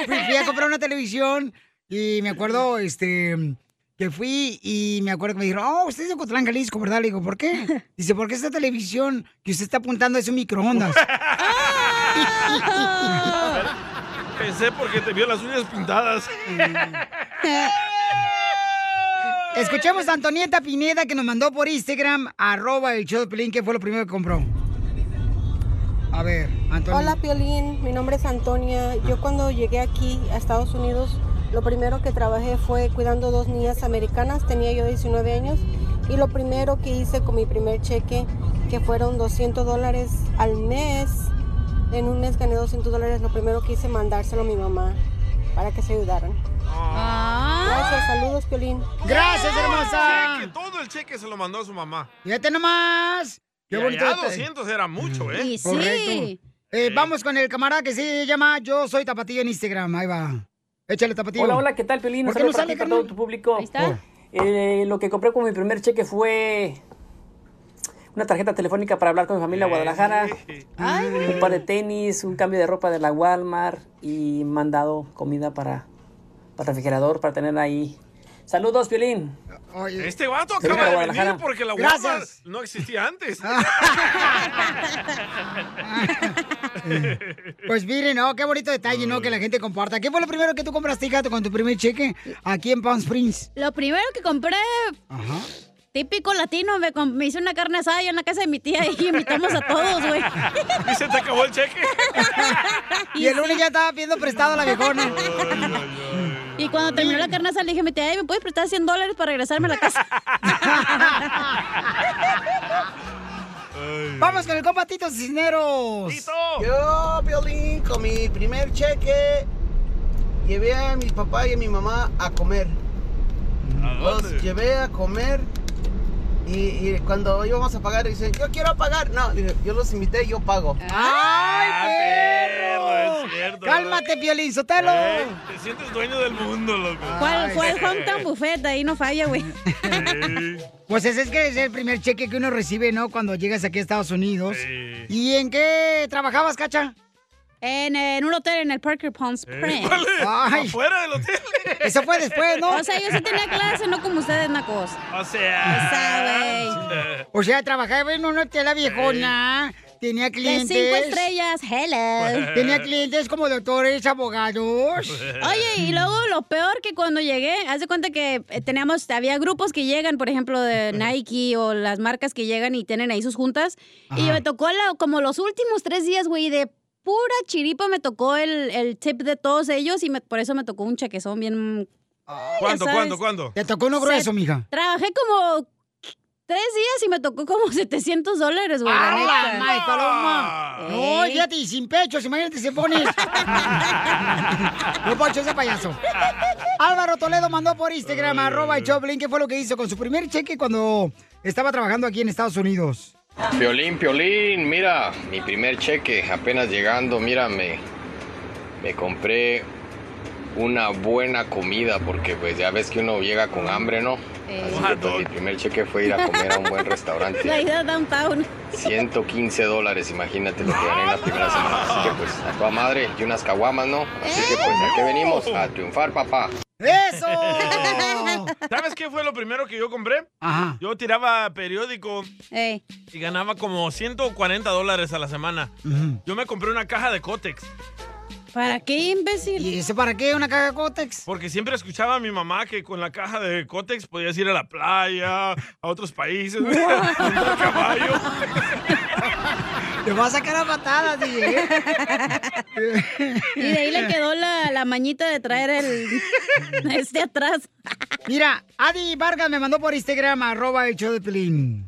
S2: Fui, fui a comprar una televisión y me acuerdo, este, que fui y me acuerdo que me dijeron, oh, usted es de Cotlán, Jalisco, ¿verdad? Le digo, ¿por qué? Dice, porque esta televisión que usted está apuntando es un microondas.
S3: Pensé porque te vio las uñas pintadas.
S2: Escuchemos a Antonieta Pineda que nos mandó por Instagram, arroba el show de Pelín, que fue lo primero que compró. A ver, Antonio.
S17: Hola Piolín, mi nombre es Antonia. Yo cuando llegué aquí a Estados Unidos, lo primero que trabajé fue cuidando dos niñas americanas, tenía yo 19 años, y lo primero que hice con mi primer cheque, que fueron 200 dólares al mes, en un mes gané 200 dólares, lo primero que hice mandárselo a mi mamá para que se ayudaran. Gracias, saludos Piolín.
S2: Gracias, hermosa.
S3: Cheque, todo el cheque se lo mandó a su mamá.
S2: Fíjate nomás. Qué
S3: Y
S2: bonito.
S3: allá
S2: detalle.
S3: 200 era mucho, ¿eh?
S2: Correcto. Eh, Vamos con el camarada que se llama Yo Soy Tapatillo en Instagram. Ahí va. Échale tapatillo.
S18: Hola, hola, ¿qué tal, Pelín?
S2: ¿Por
S18: Un
S2: qué no sale,
S18: para todo tu público.
S2: Ahí está.
S18: Eh, lo que compré con mi primer cheque fue una tarjeta telefónica para hablar con mi familia a Guadalajara, un par de tenis, un cambio de ropa de la Walmart y mandado comida para, para el refrigerador para tener ahí. Saludos, Piolín.
S3: Este vato acaba de venir porque la. Walmart no existía antes.
S2: Pues miren, ¿no? Qué bonito detalle, ¿no? Que la gente comparta. ¿Qué fue lo primero que tú compraste, hija, con tu primer cheque aquí en Palm Springs?
S4: Lo primero que compré,
S2: Ajá.
S4: típico latino, me, hice una carne asada en la casa de mi tía y invitamos a todos, güey.
S3: ¿Y se te acabó el cheque?
S2: Y el lunes ya estaba pidiendo prestado a la viejona.
S4: Y cuando terminó la carne asada le dije a "Ay, ¿me puedes prestar 100 dólares para regresarme a la casa?
S2: Vamos con el compa Tito Cisneros.
S19: Yo, Violín, con mi primer cheque, llevé a mi papá y a mi mamá a comer. Los llevé a comer y, y cuando íbamos a pagar, dicen, yo quiero pagar. No, dije, yo los invité, yo pago.
S2: ¡Ay,
S3: perro! Es cierto.
S2: Cálmate, Piolín Sotelo.
S3: Eh, te sientes dueño del mundo, loco.
S4: ¿Cuál fue el hometown buffet? Ahí no falla, güey.
S2: Pues ese es que es el primer cheque que uno recibe, ¿no? Cuando llegas aquí a Estados Unidos. ¿Y en qué trabajabas, Cacha?
S4: En, en un hotel en el Parker Palm Springs.
S2: Ay.
S3: ¿Afuera del hotel?
S2: Eso fue después, ¿no?
S4: O sea, yo sí tenía clase, no como ustedes, nacos.
S3: O sea.
S4: Esa,
S2: O sea, trabajaba en un hotel la viejona. Tenía
S4: De
S2: clientes.
S4: cinco estrellas, hello.
S2: Tenía clientes como doctores, abogados.
S4: Oye, y luego lo peor que cuando llegué, haz de cuenta que eh, teníamos, había grupos que llegan, por ejemplo, de Nike o las marcas que llegan y tienen ahí sus juntas. Y
S20: Ajá.
S4: me tocó la- como los últimos tres días, güey, de pura chiripa me tocó el, el tip de todos ellos y me- por eso me tocó un chequezón bien...
S3: ¿Cuánto,
S4: ya sabes.
S3: cuándo, cuándo?
S2: Te tocó uno grueso,
S4: Se-
S2: mija.
S4: Trabajé como tres días y me tocó como 700 dólares, güey. la
S2: ¡Ah, la
S4: neta.
S2: madre, paloma! No,
S4: Ey.
S2: fíjate, y sin pechos, imagínate si pones. no, Poncho, ese payaso. Álvaro Toledo mandó por Instagram, arroba el Choplin, ¿qué fue lo que hizo con su primer cheque cuando estaba trabajando aquí en Estados Unidos?
S21: Piolín, Piolín, mira, mi primer cheque apenas llegando, mira, me, me compré una buena comida porque pues ya ves que uno llega con hambre, ¿no? Así que pues, mi primer cheque fue ir a comer a un buen
S4: La
S21: restaurante.
S4: ida a downtown.
S21: 115 dólares, imagínate lo que gané en la primera semana. Así que pues a toda madre y unas caguamas, ¿no? Así que pues a qué venimos, a triunfar, papá.
S2: ¡Eso!
S3: ¿Sabes qué fue lo primero que yo compré?
S2: Ajá.
S3: Yo tiraba periódico y ganaba como 140 dólares a la semana. Yo me compré una caja de Cotex.
S4: ¿Para qué, imbécil?
S2: ¿Y ese para qué? ¿Una caja de Cotex?
S3: Porque siempre escuchaba a mi mamá que con la caja de Cotex podías ir a la playa, a otros países, montar caballo.
S2: Te va a sacar a patadas, DJ.
S4: Y de ahí le quedó la, la mañita de traer el este atrás.
S2: Mira, Adi Vargas me mandó por Instagram, arroba el show de Pelín.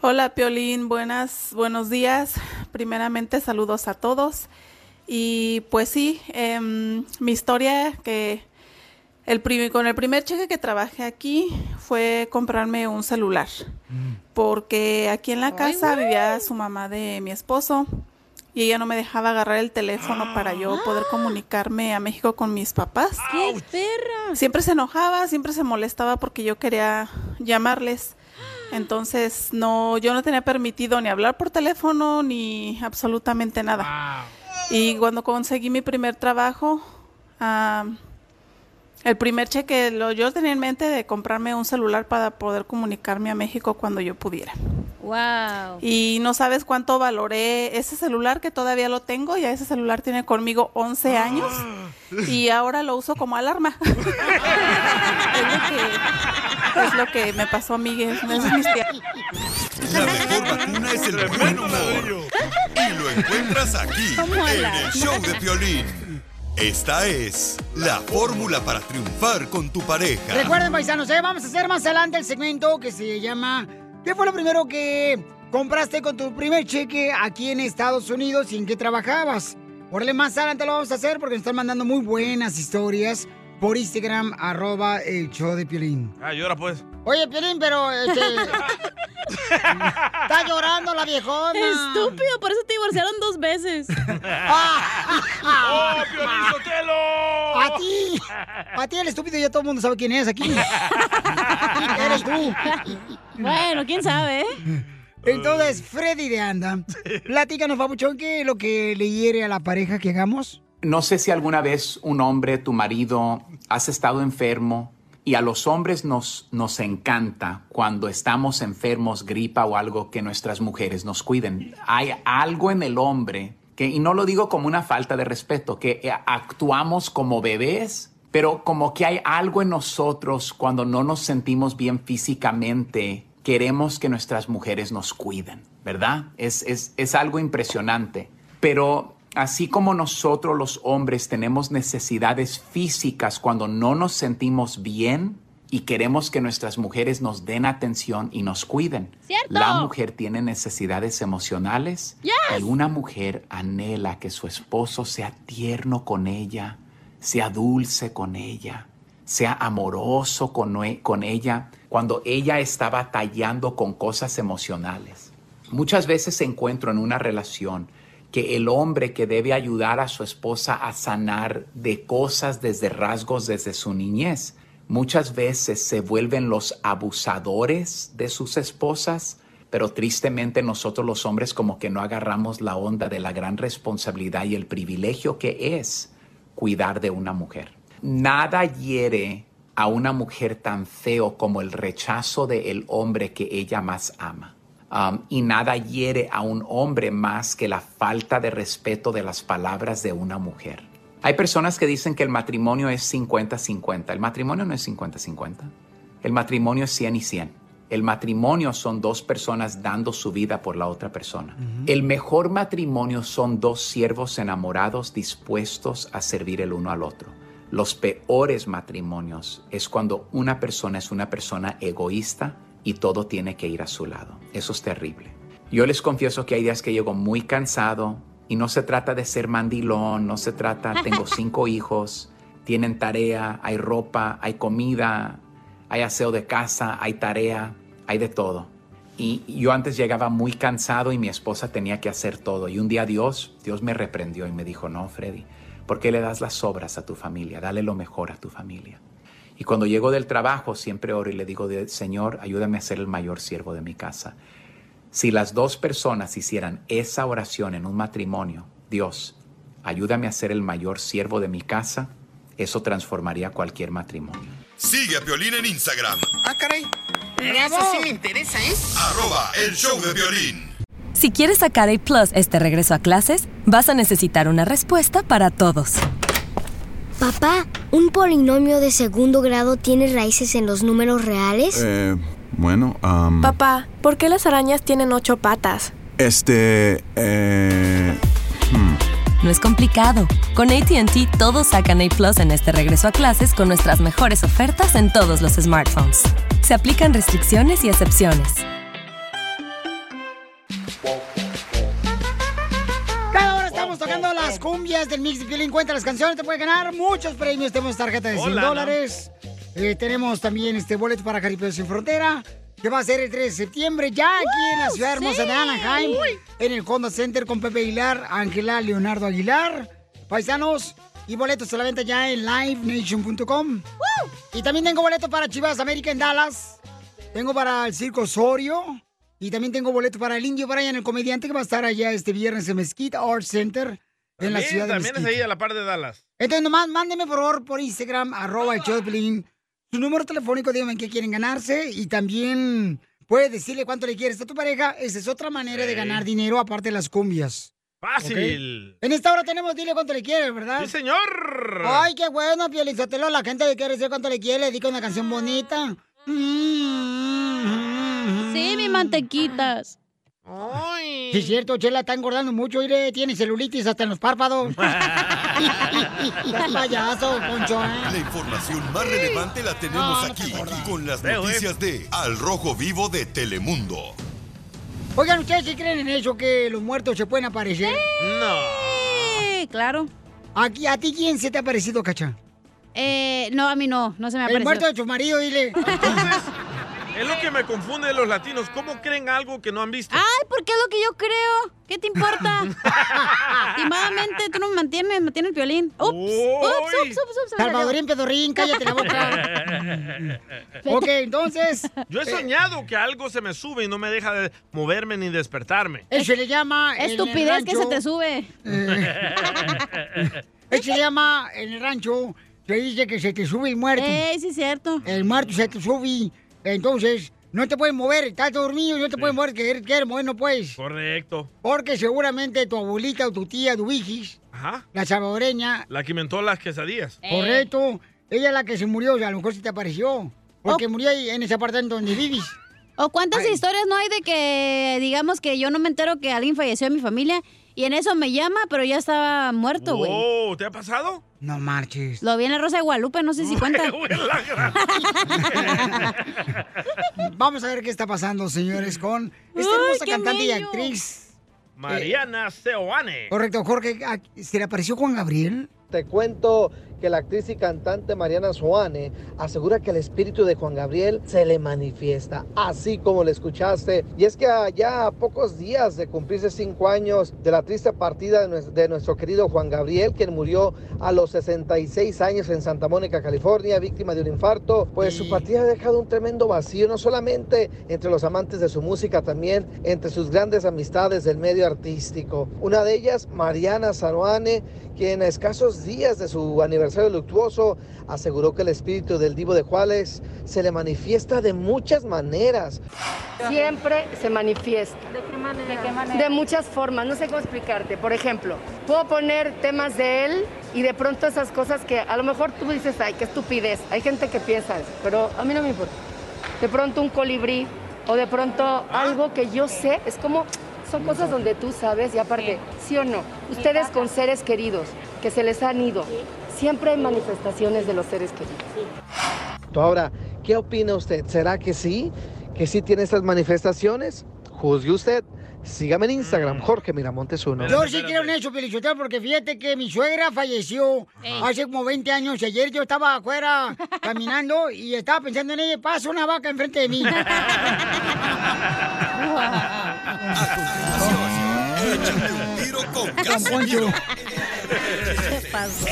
S20: Hola Piolín, buenas, buenos días. Primeramente saludos a todos. Y pues sí, em, mi historia que el con el primer cheque que trabajé aquí fue comprarme un celular. Porque aquí en la casa vivía su mamá de mi esposo y ella no me dejaba agarrar el teléfono para yo poder comunicarme a México con mis papás.
S4: ¡Qué perra!
S20: Siempre se enojaba, siempre se molestaba porque yo quería llamarles. Entonces, no, yo no tenía permitido ni hablar por teléfono ni absolutamente nada. Y cuando conseguí mi primer trabajo, ah, el primer cheque, lo, yo tenía en mente de comprarme un celular para poder comunicarme a México cuando yo pudiera.
S4: Wow.
S20: Y no sabes cuánto valoré ese celular que todavía lo tengo, ya ese celular tiene conmigo 11 años y ahora lo uso como alarma. es, lo que, es lo que me pasó a mí, es.
S5: La mejor vacuna es el buen humor. Y lo encuentras aquí, en el show de Piolín. Esta es la fórmula para triunfar con tu pareja.
S2: Recuerden, paisanos, ¿eh? vamos a hacer más adelante el segmento que se llama ¿Qué fue lo primero que compraste con tu primer cheque aquí en Estados Unidos y en qué trabajabas? Órale, más adelante lo vamos a hacer porque nos están mandando muy buenas historias por Instagram, arroba el show de Piolín.
S3: Ah, llora pues.
S2: Oye, Piolín, pero este... Está llorando la viejona.
S4: Estúpido, por eso te divorciaron dos veces.
S3: ¡Oh, Piolín Sotelo!
S2: A ti, a ti el estúpido ya todo el mundo sabe quién es aquí. Eres tú.
S4: Bueno, quién sabe, ¿eh?
S2: Entonces, Freddy de Anda, platícanos, papuchón, ¿qué es lo que le hiere a la pareja que hagamos?
S22: No sé si alguna vez un hombre, tu marido, has estado enfermo y a los hombres nos, nos encanta cuando estamos enfermos, gripa o algo, que nuestras mujeres nos cuiden. Hay algo en el hombre y no lo digo como una falta de respeto, que eh, actuamos como bebés, pero como que hay algo en nosotros cuando no nos sentimos bien físicamente, queremos que nuestras mujeres nos cuiden, ¿verdad? Es, es, es algo impresionante. Pero así como nosotros los hombres tenemos necesidades físicas cuando no nos sentimos bien y queremos que nuestras mujeres nos den atención y nos cuiden.
S4: ¡Cierto!
S22: La mujer tiene necesidades emocionales y una mujer anhela que su esposo sea tierno con ella, sea dulce con ella, sea amoroso con, con ella cuando ella está batallando con cosas emocionales. Muchas veces encuentro en una relación que el hombre que debe ayudar a su esposa a sanar de cosas desde rasgos desde su niñez, muchas veces se vuelven los abusadores de sus esposas, pero tristemente nosotros los hombres como que no agarramos la onda de la gran responsabilidad y el privilegio que es cuidar de una mujer. Nada hiere a una mujer tan feo como el rechazo del hombre que ella más ama. Y nada hiere a un hombre más que la falta de respeto de las palabras de una mujer. Hay personas que dicen que el matrimonio es 50-50. El matrimonio no es 50-50. El matrimonio es 100 y 100. El matrimonio son dos personas dando su vida por la otra persona. El mejor matrimonio son dos siervos enamorados dispuestos a servir el uno al otro. Los peores matrimonios es cuando una persona es una persona egoísta y todo tiene que ir a su lado. Eso es terrible. Yo les confieso que hay días que llego muy cansado y no se trata de ser mandilón, no se trata, tengo cinco hijos, tienen tarea, hay ropa, hay comida, hay aseo de casa, hay tarea, hay de todo. Y yo antes llegaba muy cansado y mi esposa tenía que hacer todo. Y un día Dios, Dios me reprendió y me dijo, no, Freddy, ¿por qué le das las obras a tu familia? Dale lo mejor a tu familia. Y cuando llego del trabajo siempre oro y le digo, Señor, ayúdame a ser el mayor siervo de mi casa. Si las dos personas hicieran esa oración en un matrimonio, Dios, ayúdame a ser el mayor siervo de mi casa, eso transformaría cualquier matrimonio.
S5: Sigue a Piolín en Instagram,
S23: Ah, caray. Eso sí me interesa, ¿eh?
S5: arroba el show de violín.
S24: Si quieres sacar A Plus este regreso a clases, vas a necesitar una respuesta para todos.
S25: Papá, ¿un polinomio de segundo grado tiene raíces en los números reales?
S26: Eh, bueno, am,
S27: Papá, ¿por qué las arañas tienen ocho patas?
S26: este, eh, hmm.
S24: No es complicado. Con ATT todos sacan A Plus en este regreso a clases con nuestras mejores ofertas en todos los smartphones. Se aplican restricciones y excepciones.
S2: Cada hora estamos tocando las cumbias del Mix de Piolín. Cuenta las canciones, te puede ganar muchos premios. Tenemos tarjeta de 100
S3: Hola, ¿no?
S2: Eh, tenemos también este boleto para Jaripeo Sin Frontera. que va a ser el 3 de septiembre, ya aquí en la ciudad hermosa de Anaheim, en el Honda Center con Pepe Aguilar, Ángela Leonardo Aguilar, paisanos, y boletos a la venta ya en livenation.com. Y también tengo boletos para Chivas América en Dallas, tengo para el Circo Osorio, y también tengo boletos para el Indio Brian, el comediante que va a estar allá este viernes en Mesquite Art Center, en la ciudad de
S3: también es ahí a la par de Dallas.
S2: Entonces, nomás mándeme por favor por Instagram, arroba el Piolín, su número telefónico, díganme qué quieren ganarse y también puedes decirle cuánto le quieres a tu pareja. Esa es otra manera de ganar dinero aparte de las cumbias.
S3: Fácil.
S2: En esta hora tenemos dile cuánto le quieres, ¿verdad?
S3: Sí, señor.
S2: Ay, qué bueno, Piolizotelo. La gente le quiere decir cuánto le quiere, le dedica una canción bonita.
S4: Sí, mi mantequitas.
S2: Sí, es cierto, Chela está engordando mucho, mire, tiene celulitis hasta en los párpados. Payaso, Poncho, ¿eh?
S5: La información más relevante la tenemos
S2: No, no
S5: aquí,
S2: te
S5: con las
S2: Veo, ¿eh?
S5: noticias de Al Rojo Vivo de Telemundo.
S2: Oigan, ¿ustedes sí creen en eso que los muertos se pueden aparecer?
S3: No.
S4: Sí, claro.
S2: Aquí, ¿A ti quién se te ha parecido, Cacha?
S4: Eh, no, a mí no, no se me ha
S2: El
S4: parecido.
S2: muerto de tu marido, dile.
S3: Es lo que me confunde de los latinos. ¿Cómo creen algo que no han visto?
S4: Ay, porque es lo que yo creo. ¿Qué te importa? Últimamente tú no me mantienes, me mantiene el violín. Ups, ups, ups, ups, ups.
S2: Salvadorín Pedorrín, cállate la boca. ok, entonces.
S3: Yo he soñado que algo se me sube y no me deja de moverme ni despertarme.
S2: Eso se le llama.
S4: Estupidez que se te sube.
S2: Eso se llama en el rancho. Se dice que se te sube el muerto.
S4: Ey, sí, es cierto.
S2: El muerto se te sube. Entonces, no te puedes mover. Estás dormido, no te puedes mover. Que quieres mover, no puedes.
S3: Correcto.
S2: Porque seguramente tu abuelita o tu tía, tu hijis,
S3: Ajá.
S2: la salvadoreña,
S3: La que inventó las quesadillas.
S2: correcto, ella es la que se murió. O sea, a lo mejor se te apareció. Porque murió ahí en ese apartamento donde vives.
S4: ¿O cuántas historias no hay de que, digamos, que yo no me entero que alguien falleció en mi familia y en eso me llama, pero ya estaba muerto, güey?
S3: Oh, ¿te ha pasado?
S2: No marches.
S4: Lo vi en la Rosa de Guadalupe, no sé si cuenta.
S2: Vamos a ver qué está pasando, señores, con esta hermosa cantante y actriz.
S3: Mariana Seoane.
S2: Correcto, Jorge. ¿a- ¿Se le apareció Juan Gabriel?
S6: Te cuento que la actriz y cantante Mariana Soane asegura que el espíritu de Juan Gabriel se le manifiesta, así como lo escuchaste. Y es que ya a pocos días de cumplirse cinco años de la triste partida de nuestro querido Juan Gabriel, quien murió a los 66 años en Santa Mónica, California, víctima de un infarto, pues su partida ha dejado un tremendo vacío, no solamente entre los amantes de su música, también entre sus grandes amistades del medio artístico. Una de ellas, Mariana Saruane, quien a escasos días de su aniversario luctuoso aseguró que el espíritu del divo de Juárez se le manifiesta de muchas maneras.
S28: Siempre se manifiesta.
S4: ¿De qué manera?
S28: De muchas formas, no sé cómo explicarte. Por ejemplo, puedo poner temas de él y de pronto esas cosas que a lo mejor tú dices, ay, qué estupidez. Hay gente que piensa eso, pero a mí no me importa. De pronto un colibrí o de pronto algo que yo sé, es como, son cosas donde tú sabes y aparte, sí o no, ustedes con seres queridos que se les han ido, siempre hay manifestaciones de los seres queridos.
S6: Ahora, ¿qué opina usted? ¿Será que sí? ¿Que sí tiene estas manifestaciones? Juzgue usted. Sígame en Instagram, Jorge Miramontes uno.
S2: Yo sí creo en eso, Pelichotero, porque fíjate que mi suegra falleció
S6: Ey.
S2: hace como 20 años. Ayer yo estaba afuera caminando y estaba pensando en ella. Pasa una vaca enfrente de mí.
S5: Échate un tiro con Casimiro.
S4: ¿Qué pasó?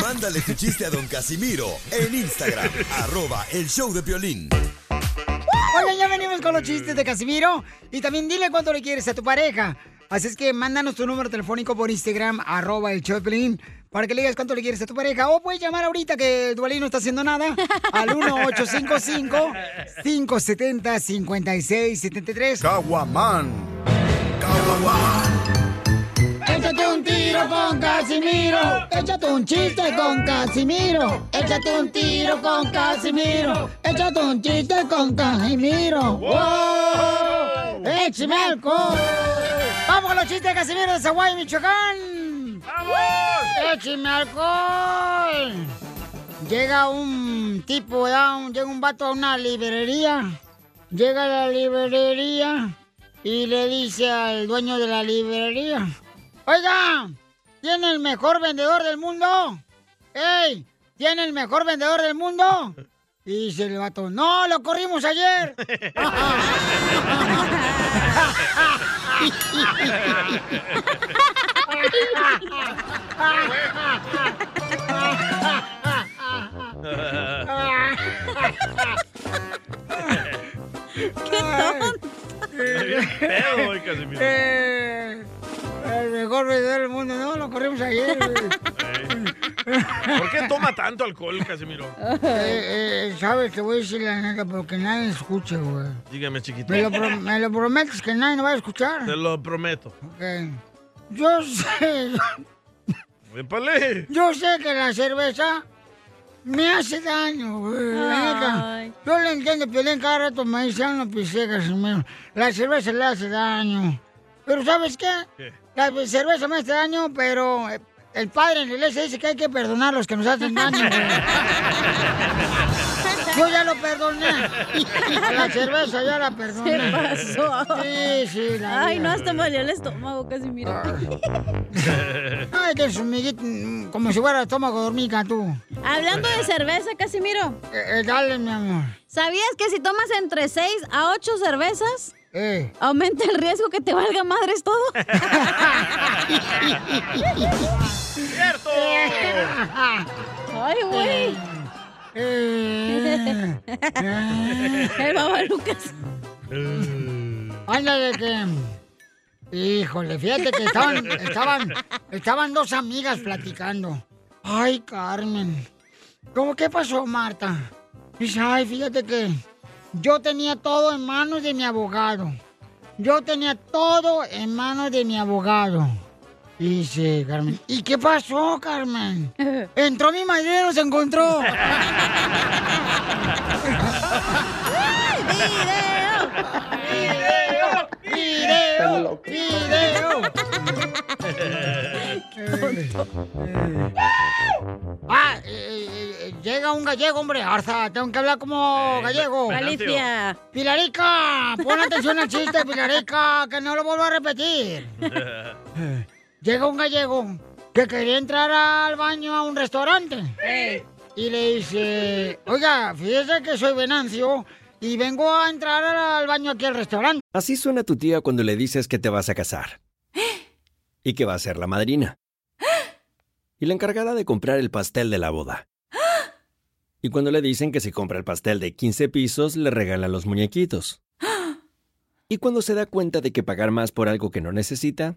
S5: Mándale tu chiste a don Casimiro en Instagram, arroba el show de violín.
S2: Oigan, ya venimos con los chistes de Casimiro. Y también dile cuánto le quieres a tu pareja. Así es que mándanos tu número telefónico por Instagram, arroba el Choplin, para que le digas cuánto le quieres a tu pareja. O puedes llamar ahorita que el Duvalín no está haciendo nada al 1-855-570-5673.
S26: Caguaman.
S2: Un tiro con Casimiro. Échate un chiste con Casimiro. Échate un tiro con Casimiro. Échate un chiste con Casimiro. ¡Wow! ¡Échame alcohol! ¡Vamos con los chistes de Casimiro de Zaguay, Michoacán! ¡Vamos! ¡Échame alcohol! Llega un tipo, llega un vato a una librería. Llega a la librería y le dice al dueño de la librería. Oiga, ¿tiene el mejor vendedor del mundo? ¡Ey! tiene el mejor vendedor del mundo. Y dice el vato, no, lo corrimos ayer.
S4: ¡Qué tonto!
S3: Pedo hoy, Casimiro.
S2: Eh, el mejor vendedor del mundo, no, lo corrimos ayer. güey.
S3: ¿Por qué toma tanto alcohol, Casimiro?
S2: Eh, eh, Sabes, te voy a decir la neta, pero que nadie escuche, güey.
S3: Dígame, chiquito.
S2: Me lo, pro- me lo prometes que nadie nos va a escuchar.
S3: Te lo prometo.
S2: Ok. Yo sé,
S3: ¡Épale!
S2: yo sé que la cerveza me hace daño, güey. Yo le entiendo, Piolín, cada rato me dice, "Ah, no pisé, Casimiro. La cerveza le hace daño. Pero ¿sabes qué?
S3: ¿Qué?
S2: La cerveza me hace daño, pero eh, el padre en la iglesia dice que hay que perdonar a los que nos hacen daño. Yo ya lo perdoné. La cerveza ya la perdoné.
S4: Se pasó.
S2: Sí, sí, la
S4: Ay, no, hasta me el estómago, casi mira.
S2: Ay, que su amiguito, mm, como si fuera estómago de hormiga, tú.
S4: Hablando de cerveza, Casimiro.
S2: Eh, eh, dale, mi amor.
S4: ¿Sabías que si tomas entre 6 a 8 cervezas,
S2: Eh.
S4: aumenta el riesgo que te valga madres todo?
S3: ¡Cierto!
S4: Ay, güey.
S2: Eh.
S4: El baba Lucas.
S2: Ándale que. Híjole, fíjate que estaban, estaban, estaban dos amigas platicando. Ay, Carmen. ¿Cómo qué pasó, Marta? Dice, ay, fíjate que yo tenía todo en manos de mi abogado. Yo tenía todo en manos de mi abogado. Dice Carmen. ¿Y qué pasó, Carmen? Entró mi marido y nos encontró. ¡Video! ¡Video! ¡Video! Ah, eh, eh, eh, llega un gallego, hombre. Arza, tengo que hablar como gallego.
S4: Galicia.
S2: Pilarica, pon atención al chiste, Pilarica, que no lo vuelvo a repetir. Llega un gallego que quería entrar al baño a un restaurante. Y le dice, oiga, fíjese que soy Venancio y vengo a entrar al baño aquí al restaurante.
S29: Así suena tu tía cuando le dices que te vas a casar. Y que va a ser la madrina. Y la encargada de comprar el pastel de la boda. Y cuando le dicen que si compra el pastel de 15 pisos, le regala los muñequitos. Y cuando se da cuenta de que pagar más por algo que no necesita,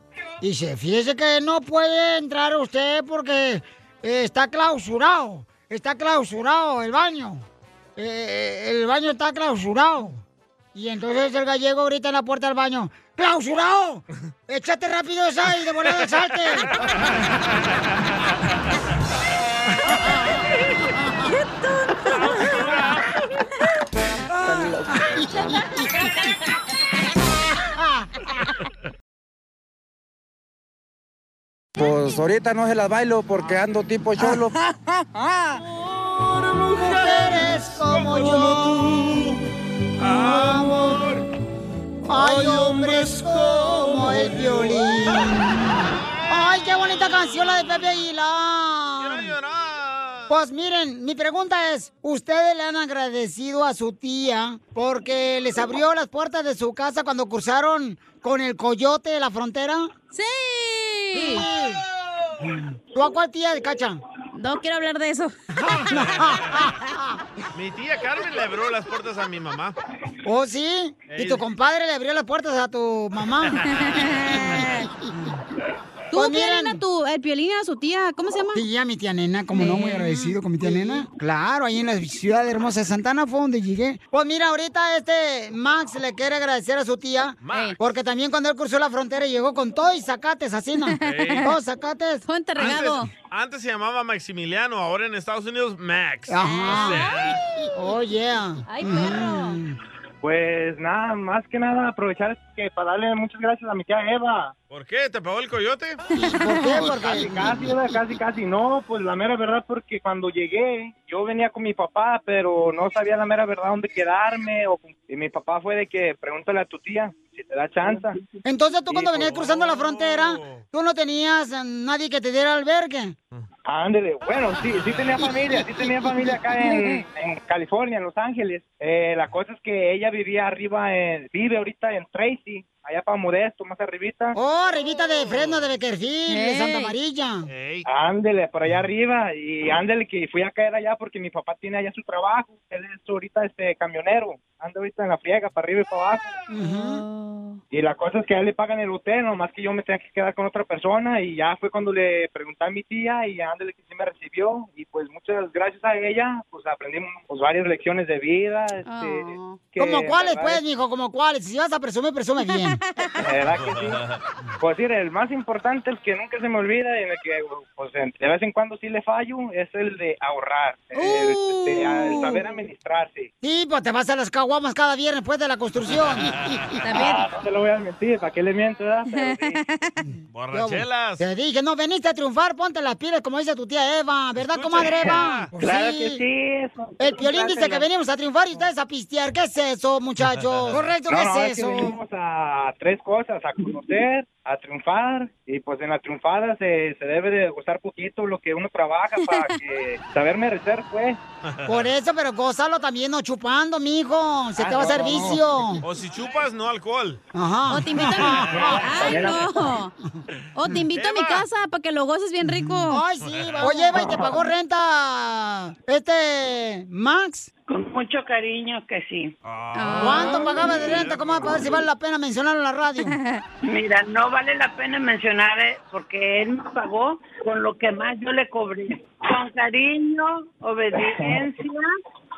S2: Dice, fíjese que no puede entrar usted porque eh, está clausurado. Está clausurado el baño. Eh, el baño está clausurado. Y entonces el gallego grita en la puerta del baño, ¡clausurado! ¡Échate rápido esa y de volada salte!
S30: Pues ahorita no se las bailo porque ando tipo cholo.
S2: mujeres como yo, amor. Hay hombres como el violín. ¡Ay, qué bonita canción la de Pepe Aguilar! Pues miren, mi pregunta es, ¿ustedes le han agradecido a su tía porque les abrió las puertas de su casa cuando cruzaron con el coyote de la frontera?
S4: ¡Sí!
S2: ¿Tú a cuál tía de cacha?
S4: No quiero hablar de eso.
S3: Mi tía Carmen le abrió las puertas a mi mamá.
S2: ¿Oh, sí? ¿Y tu compadre le abrió las puertas a tu mamá?
S4: ¿Tú
S2: Pues
S4: a tu, el piolín a su tía? ¿Cómo se llama?
S2: Sí, a mi tía nena, como no, muy agradecido con mi tía nena. Claro, ahí en la ciudad hermosa de Santana fue donde llegué. Pues mira, ahorita este Max le quiere agradecer a su tía.
S3: Max.
S2: Porque también cuando él cruzó la frontera llegó con todo y zacates así, ¿no?
S3: Ey.
S2: Todos zacates.
S4: Fue
S3: Antes, antes se llamaba Maximiliano, ahora en Estados Unidos Max.
S2: Ajá.
S3: O sea,
S2: Oh, yeah.
S4: Ay,
S2: perro.
S31: Pues nada, más que nada aprovechar que para darle muchas gracias a mi tía Eva.
S3: ¿Por qué? ¿Te pagó el coyote?
S2: ¿Por qué? Porque...
S31: Casi, casi, Eva, casi, casi. No, pues la mera verdad porque cuando llegué, yo venía con mi papá, pero no sabía la mera verdad dónde quedarme. O, y mi papá fue de que pregúntale a tu tía si te da chance.
S2: Entonces tú
S31: Sí,
S2: cuando
S31: pues,
S2: venías cruzando la frontera, tú no tenías eh, nadie que te diera albergue.
S31: Ándele, bueno, sí, sí tenía familia, sí tenía familia acá en, en California, en Los Ángeles. Eh, la cosa es que ella vivía arriba, en, vive ahorita en Tracy, allá para Modesto, más arribita.
S2: Oh, arribita de Fresno, de Beckerfield, de. Santa Amarilla.
S31: Ándele, por allá arriba, y ándele que fui a caer allá porque mi papá tiene allá su trabajo, él es ahorita este camionero, anda ahorita en la friega, para arriba y para abajo. Y la cosa es que a él le pagan el hotel, nomás que yo me tenía que quedar con otra persona, y ya fue cuando le pregunté a mi tía, y ándele que sí me recibió, y pues muchas gracias a ella, pues aprendimos pues, varias lecciones de vida. Este, que,
S2: ¿Como cuáles,
S31: ¿verdad?
S2: pues, mijo? ¿Como cuáles? Si vas a presumir, presume bien.
S31: Verdad que sí. Pues sí, el más importante, el que nunca se me olvida y en el que pues, de vez en cuando sí le fallo, es el de ahorrar, el, este, el saber administrarse.
S2: Sí, pues te vas a las caguamas cada viernes después de la construcción.
S31: Ah, no te lo voy a mentir, ¿para qué le miento? verdad? Pero sí.
S3: Borrachelas.
S2: Te dije, no, veniste a triunfar, ponte las pilas como dice tu tía Eva, ¿verdad,
S31: Escucha.
S2: comadre Eva? Pues
S31: Claro que sí, eso.
S2: El piolín dice que venimos a triunfar y ustedes a pistear. ¿Qué es eso, muchachos? Correcto, ¿qué
S31: No,
S2: es
S31: es que
S2: eso?
S31: venimos a tres cosas, a conocer, a triunfar, y pues en la triunfada se, se debe de gustar poquito lo que uno trabaja para que saber merecer, pues.
S2: Por eso, pero gózalo también, no chupando, mijo. Se
S31: Ah,
S2: te va a hacer
S31: no.
S2: vicio.
S3: O si chupas, no alcohol.
S2: Ajá.
S4: O te invito a mi... Ay, no. O te invito a mi casa para que lo goces bien rico.
S2: Ay, sí, Oye, Eva, ¿y te pagó renta este Max?
S32: Con mucho cariño que sí.
S2: ¿Cuánto pagaba de renta? ¿Cómo para ver si vale la pena mencionarlo en la radio?
S32: Mira, no vale la pena mencionar eh, porque él me pagó con lo que más yo le cobré. Con cariño, obediencia.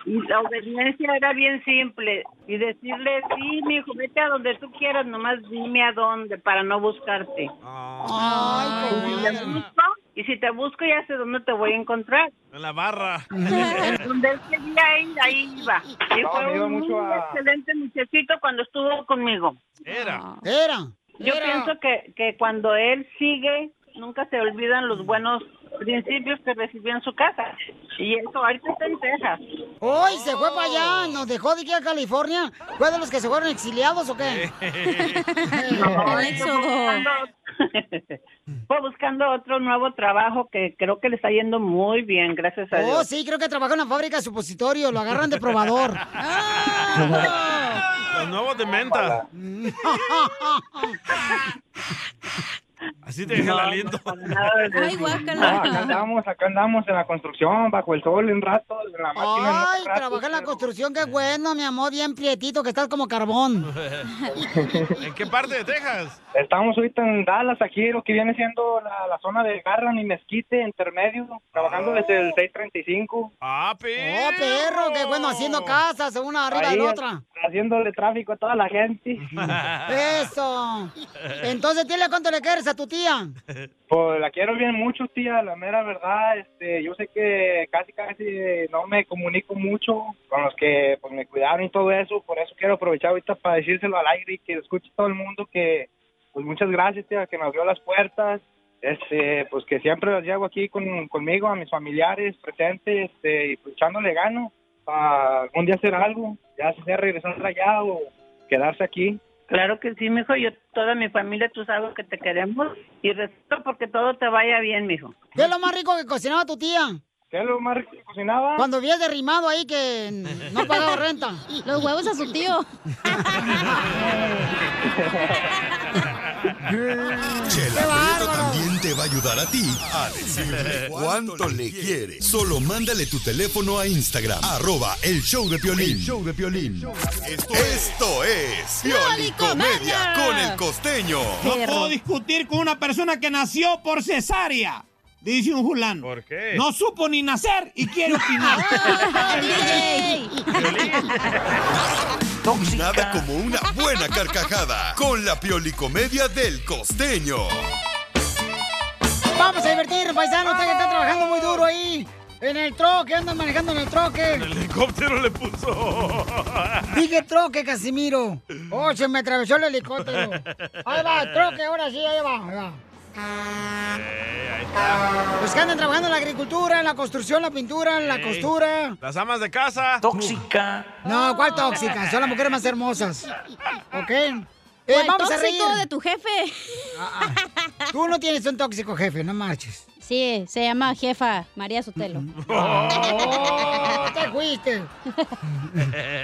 S32: Y la obediencia era bien simple. Y decirle, sí, mi hijo, vete a donde tú quieras, nomás dime a dónde para no buscarte.
S2: Ay,
S32: y, si te busco, y si te busco, ya sé dónde te voy a encontrar.
S3: En la barra.
S32: En donde él quería ir, ahí iba. Y
S3: No,
S32: fue un
S3: mucho a-
S32: excelente muchachito cuando estuvo conmigo.
S3: Era.
S2: Era.
S32: Yo pienso que, que cuando él sigue, nunca se olvidan los buenos principios que recibió en su casa. Y eso, ahorita está en Texas.
S2: Hoy se fue para allá, nos dejó de aquí a California. ¿Fue de los que se fueron exiliados o qué?
S32: No, fue buscando, fue buscando otro nuevo trabajo que creo que le está yendo muy bien, gracias a
S2: Oh,
S32: Dios.
S2: sí, creo que trabaja en una fábrica de supositorio. Lo agarran de probador.
S3: Los nuevos de menta. Así te deja el
S32: No,
S3: aliento.
S4: Ay,
S31: No, acá andamos, acá andamos en la construcción, bajo el sol un rato, en la máquina en
S2: Ay,
S31: otro rato,
S2: en la
S31: pero-
S2: construcción, qué bueno, mi amor, bien prietito, que estás como carbón.
S3: ¿En qué parte de Texas?
S31: Estamos ahorita en Dallas, aquí lo que viene siendo la, la zona de Garland y Mezquite, intermedio, trabajando desde el 635.
S3: Ah,
S2: Oh, perro, qué bueno, haciendo casas, una arriba de la otra.
S31: Haciéndole tráfico a toda la gente.
S2: Eso. Entonces, dile cuánto le quieres a tu tía.
S31: Pues la quiero bien mucho, tía, la mera verdad. Este, yo sé que casi, casi no me comunico mucho con los que pues, me cuidaron y todo eso. Por eso quiero aprovechar ahorita para decírselo al aire y que escuche todo el mundo que, pues muchas gracias, tía, que me abrió las puertas. Este, pues que siempre las llevo aquí con, conmigo, a mis familiares presentes, este, y pues echándole gano para algún día hacer algo, ya sea regresar allá o quedarse aquí.
S32: Claro que sí, mijo. Yo, toda mi familia, tú sabes que te queremos y respeto porque todo te vaya bien, mijo.
S2: ¿Qué es lo más rico que cocinaba tu tía?
S31: ¿Qué es lo más rico que cocinaba?
S2: Cuando habías derrimado ahí que no pagaba renta.
S4: Los huevos a su tío.
S5: Chela Prieto también te va a ayudar a ti a decirle cuánto le quiere. Solo mándale tu teléfono a Instagram, arroba el show de Piolín. show de Piolín. Esto, esto es Piolicomedia con el costeño.
S14: No puedo discutir con una persona que nació por cesárea. Dice un fulano. ¿Por
S3: qué?
S14: No supo ni nacer y quiere opinar.
S5: Nada como una buena carcajada con la Piolicomedia del costeño.
S2: Vamos a divertir, paisanos, ustedes que están trabajando muy duro ahí. En el troque, andan manejando en el troque.
S3: El helicóptero le puso.
S2: Dije troque, Casimiro. Oh, se me atravesó el helicóptero. Ahí va, el troque, ahora sí, ahí va, ahí va. Pues que andan trabajando en la agricultura, en la construcción, la pintura, en la
S3: Ey.
S2: costura.
S3: Las amas de casa. Tóxica.
S2: No, ¿cuál tóxica? Son las mujeres más hermosas. ¿Ok? Eh, vamos a reír.
S4: de tu jefe.
S2: Tú no tienes un tóxico jefe, no marches.
S4: Sí, se llama jefa María Sotelo.
S2: Oh, te fuiste.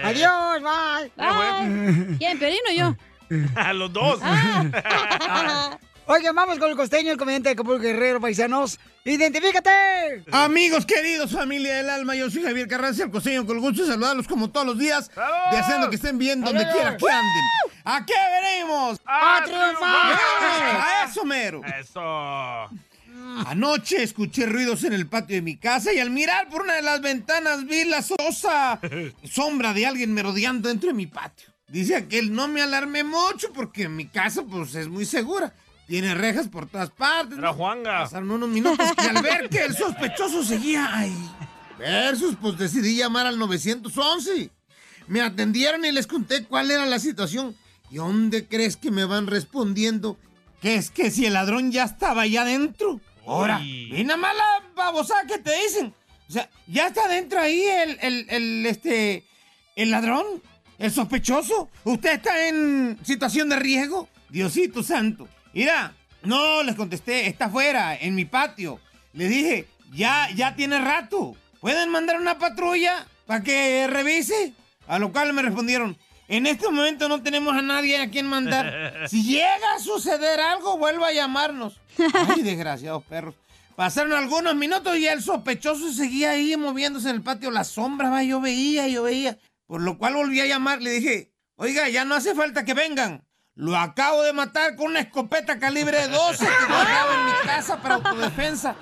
S2: Adiós, bye.
S4: Bye. ¿Quién, Piolín o yo?
S3: A los dos.
S2: Oigan, vamos con el costeño, el comediante de Acapulco Guerrero, paisanos. ¡Identifícate!
S14: Amigos queridos, familia del alma, yo soy Javier Carranza, el costeño, con el gusto de saludarlos como todos los días, deseando que estén bien donde quiera que anden. ¿A qué veremos?
S2: ¡A triunfar!
S14: ¡A eso, mero!
S3: Eso.
S14: Anoche escuché ruidos en el patio de mi casa y al mirar por una de las ventanas vi la sosa sombra de alguien merodeando dentro de mi patio. Dice aquel, no me alarmé mucho porque mi casa pues es muy segura. Tiene rejas por todas partes.
S3: Era. Juanga.
S14: Pasaron unos minutos y al ver que el sospechoso seguía ahí, versus, pues decidí llamar al 911. Me atendieron y les conté cuál era la situación. ¿Y dónde crees que me van respondiendo? Que es que si el ladrón ya estaba allá adentro. Ahora, y nada más la babosada que te dicen. O sea, ya está adentro ahí el, el, el, este, el ladrón, el sospechoso. ¿Usted está en situación de riesgo? Diosito santo. Mira, no, les contesté, está afuera, en mi patio. Le dije, ya, ya tiene rato. ¿Pueden mandar una patrulla para que revise? A lo cual me respondieron, en este momento no tenemos a nadie a quien mandar. Si llega a suceder algo, vuelva a llamarnos. Ay, desgraciados perros. Pasaron algunos minutos y el sospechoso seguía ahí moviéndose en el patio. La sombra, va, yo veía, yo veía. Por lo cual volví a llamar. Le dije, oiga, ya no hace falta que vengan. Lo acabo de matar con una escopeta calibre 12 que guardaba en mi casa para autodefensa.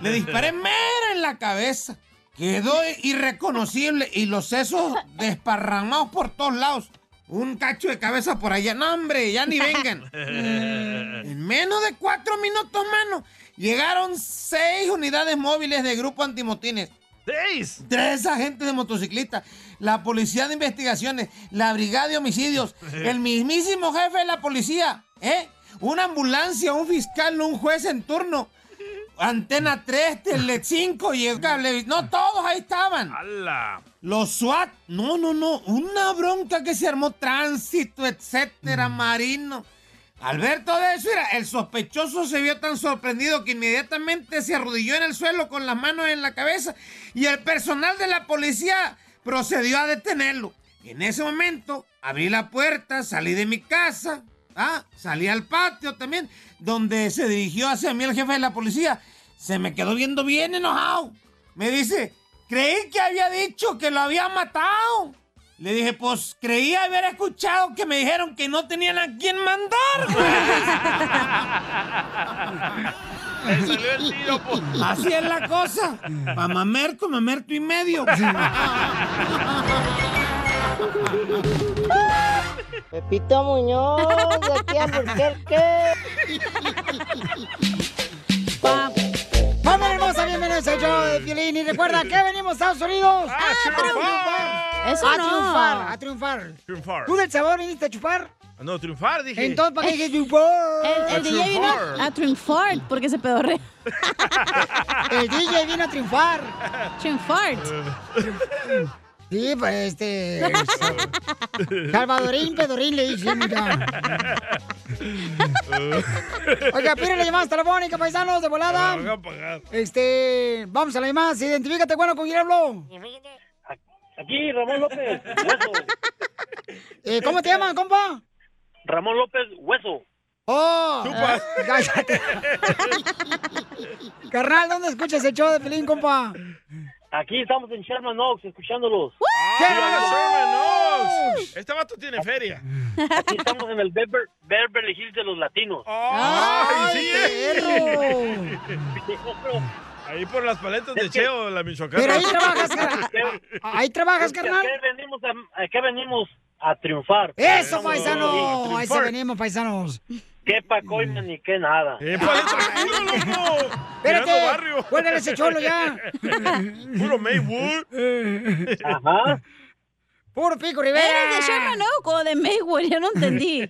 S14: Le disparé mera en la cabeza. Quedó irreconocible y los sesos desparramados por todos lados. Un cacho de cabeza por allá. No, hombre, ya ni vengan. En menos de cuatro minutos, mano, llegaron seis unidades móviles de grupo antimotines.
S3: ¡Seis!
S14: Tres agentes de motociclista, la policía de investigaciones, la brigada de homicidios, el mismísimo jefe de la policía, ¿eh? Una ambulancia, un fiscal, un juez en turno. Antena 3, Tele 5 y el cable. No, todos ahí estaban.
S3: ¡Hala!
S14: Los SWAT, no, no, no, una bronca que se armó, tránsito, etcétera, marino. Al ver todo eso, mira, el sospechoso se vio tan sorprendido que inmediatamente se arrodilló en el suelo con las manos en la cabeza y el personal de la policía procedió a detenerlo. En ese momento, abrí la puerta, salí de mi casa,
S33: Ah, salí al patio también, donde se dirigió hacia mí el jefe de la policía. Se me quedó viendo bien enojado. Me dice, creí que había dicho que lo había matado. Le dije, pues creí haber escuchado que me dijeron que no tenían a quién mandar.
S3: Le salió el tiro, po.
S33: Así es la cosa. Pa' mamerto, mamerto y medio.
S34: Pepito Muñoz, de aquí a Albuquerque.
S2: ¡Vamos, hermosa! Bienvenidos al show de Piolín. Y recuerda que venimos a Estados Unidos
S3: ¡A triunfar!
S4: Eso
S2: a
S4: no.
S2: triunfar, a triunfar.
S3: Triunfar.
S2: ¿Tú del sabor viniste a chupar?
S3: No, triunfar, dije.
S2: Entonces, ¿para qué dices triunfar?
S4: El, el DJ vino a triunfar porque se pedorre.
S2: El DJ vino a triunfar.
S4: Triunfar.
S2: Sí, pues este. Salvadorín, pedorín, le dicen, mira. Oiga, pide la llamada telefónica, paisanos, de volada. Este. Vamos a la llamada. Identifícate, bueno, ¿con quién hablo?
S35: Aquí, Ramón López, Hueso.
S2: Eh, ¿Cómo te llaman, compa?
S35: Ramón López, Hueso.
S2: ¡Oh!
S35: Chupas.
S2: Cállate. Carnal, ¿dónde escuchas el show de Pelín, compa?
S35: Aquí estamos en Sherman Oaks, escuchándolos.
S3: ¡Ah, Sherman Oaks! Este vato tiene feria.
S35: Aquí estamos en el Bever- Beverly Hills de los latinos.
S3: ¡Ay, sí! Ahí por las paletas de Cheo, la Michoacana.
S2: Pero ahí trabajas, carnal. Ahí trabajas,
S35: Es que
S2: carnal.
S35: Venimos a, acá venimos a triunfar.
S2: Eso, paisano. Ahí se venimos, paisanos.
S35: Qué pacoima ni qué nada.
S2: Espérate. Cuélgale ese cholo ya.
S3: Puro Maywood.
S35: Ajá.
S2: Puro pico, Rivera.
S4: ¿Eres de Sherman Oak o de Maywood? Ya no entendí.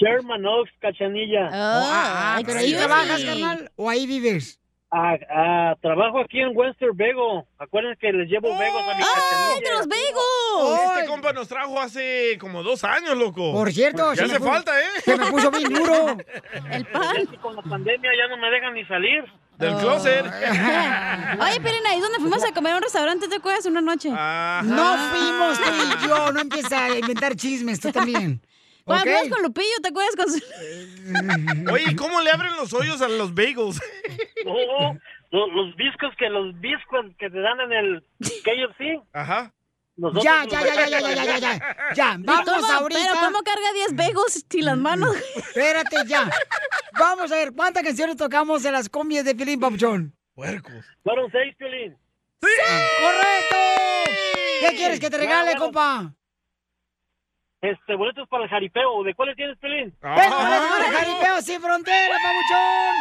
S35: Sherman Oaks, Cachanilla.
S2: Ah, pero ahí trabajas, carnal, o ahí vives.
S35: Ah, ah, trabajo aquí en Western Bego. Acuérdense que les llevo Begos a mi cachanilla.
S4: de los Begos!
S3: Este compa nos trajo hace como dos años, loco.
S2: Por cierto,
S3: Ya hace
S2: puso-
S3: falta, ¿eh?
S2: se me puso bien duro.
S4: El pan.
S35: Es que con la pandemia ya no me dejan ni salir.
S3: Del closet.
S4: Oye, Pelín, ahí donde fuimos a comer a un restaurante, ¿te acuerdas? Una noche.
S2: No fuimos tú y yo. No empieza a inventar chismes, tú también.
S4: Cuando
S2: ¿Ok?
S4: fuimos con Lupillo, ¿te acuerdas? Con su...
S3: Oye, ¿cómo le abren los hoyos a los bagels?
S35: No, los, los biscos que los biscos que te dan en el KFC.
S3: Ajá.
S35: nosotros
S2: Ya, ya, ya, ya, ya, ya, ya, ya, ya. Ya,
S4: ¿Y
S2: vamos
S4: cómo-
S2: ahorita.
S4: Pero ¿cómo carga 10 bagels sin las manos?
S2: Espérate, ya. Vamos a ver, ¿cuántas canciones tocamos en las combias de Pilín Papuchón?
S3: Puercos.
S35: Fueron seis, Piolín.
S2: ¡Correcto! ¿Qué quieres que te regale,
S35: Bueno,
S2: compa?
S35: Este, boletos para el jaripeo. ¿De cuáles tienes, Piolín?
S2: Venga, boletos para el Jaripeo Sin Frontera, Papuchón.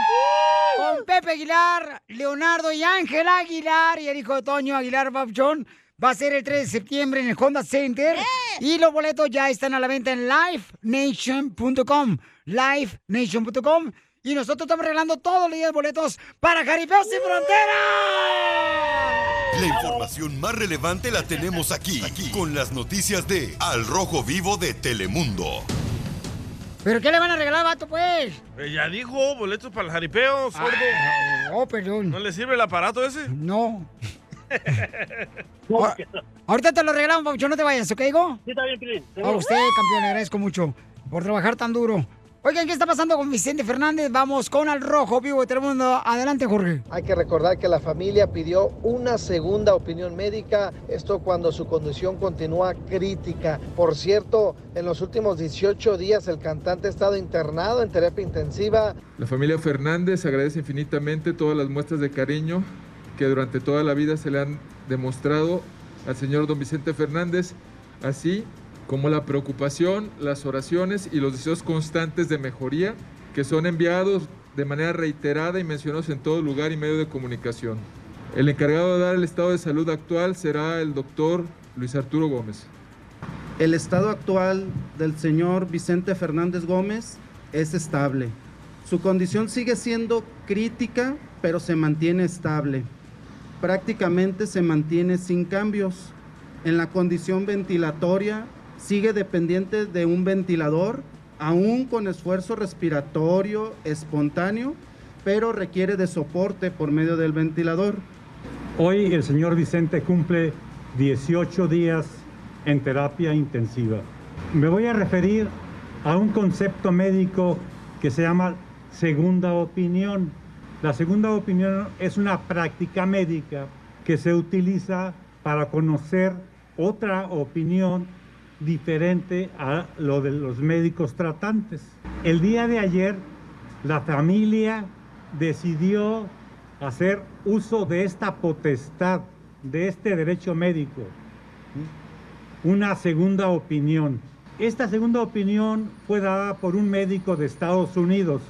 S2: Con Pepe Aguilar, Leonardo y Ángel Aguilar y el hijo de Toño Aguilar, Papuchón. Va a ser el 3 de septiembre en el Honda Center. Y los boletos ya están a la venta en livenation.com. Livenation.com. Y nosotros estamos regalando todos los días boletos para Jaripeo Sin Frontera.
S5: La información más relevante la tenemos aquí, aquí, con las noticias de Al Rojo Vivo de Telemundo.
S2: ¿Pero qué le van a regalar, vato, pues?
S3: Eh, ya dijo, boletos para el jaripeo, sordo.
S2: Oh, perdón.
S3: ¿No le sirve el aparato ese?
S2: No. Ah, Ahorita te lo regalamos, Papuchón, no te vayas, ¿ok, Higo?
S35: Sí, está bien, Piolín.
S2: A usted, campeón, le agradezco mucho por trabajar tan duro. Oigan, ¿qué está pasando con Vicente Fernández? Vamos con Al Rojo, vivo de Telemundo. Adelante, Jorge.
S6: Hay que recordar que la familia pidió una segunda opinión médica, esto cuando su condición continúa crítica. Por cierto, en los últimos 18 días el cantante ha estado internado en terapia intensiva.
S7: La familia Fernández agradece infinitamente todas las muestras de cariño que durante toda la vida se le han demostrado al señor don Vicente Fernández, así como la preocupación, las oraciones y los deseos constantes de mejoría que son enviados de manera reiterada y mencionados en todo lugar y medio de comunicación. El encargado de dar el estado de salud actual será el doctor Luis Arturo Gómez.
S8: El estado actual del señor Vicente Fernández Gómez es estable. Su condición sigue siendo crítica, pero se mantiene estable. Prácticamente se mantiene sin cambios. En la condición ventilatoria sigue dependiente de un ventilador, aún con esfuerzo respiratorio espontáneo, pero requiere de soporte por medio del ventilador.
S9: Hoy el señor Vicente cumple 18 días en terapia intensiva. Me voy a referir a un concepto médico que se llama segunda opinión. La segunda opinión es una práctica médica que se utiliza para conocer otra opinión diferente a lo de los médicos tratantes. El día de ayer, la familia decidió hacer uso de esta potestad, de este derecho médico, una segunda opinión. Esta segunda opinión fue dada por un médico de Estados Unidos,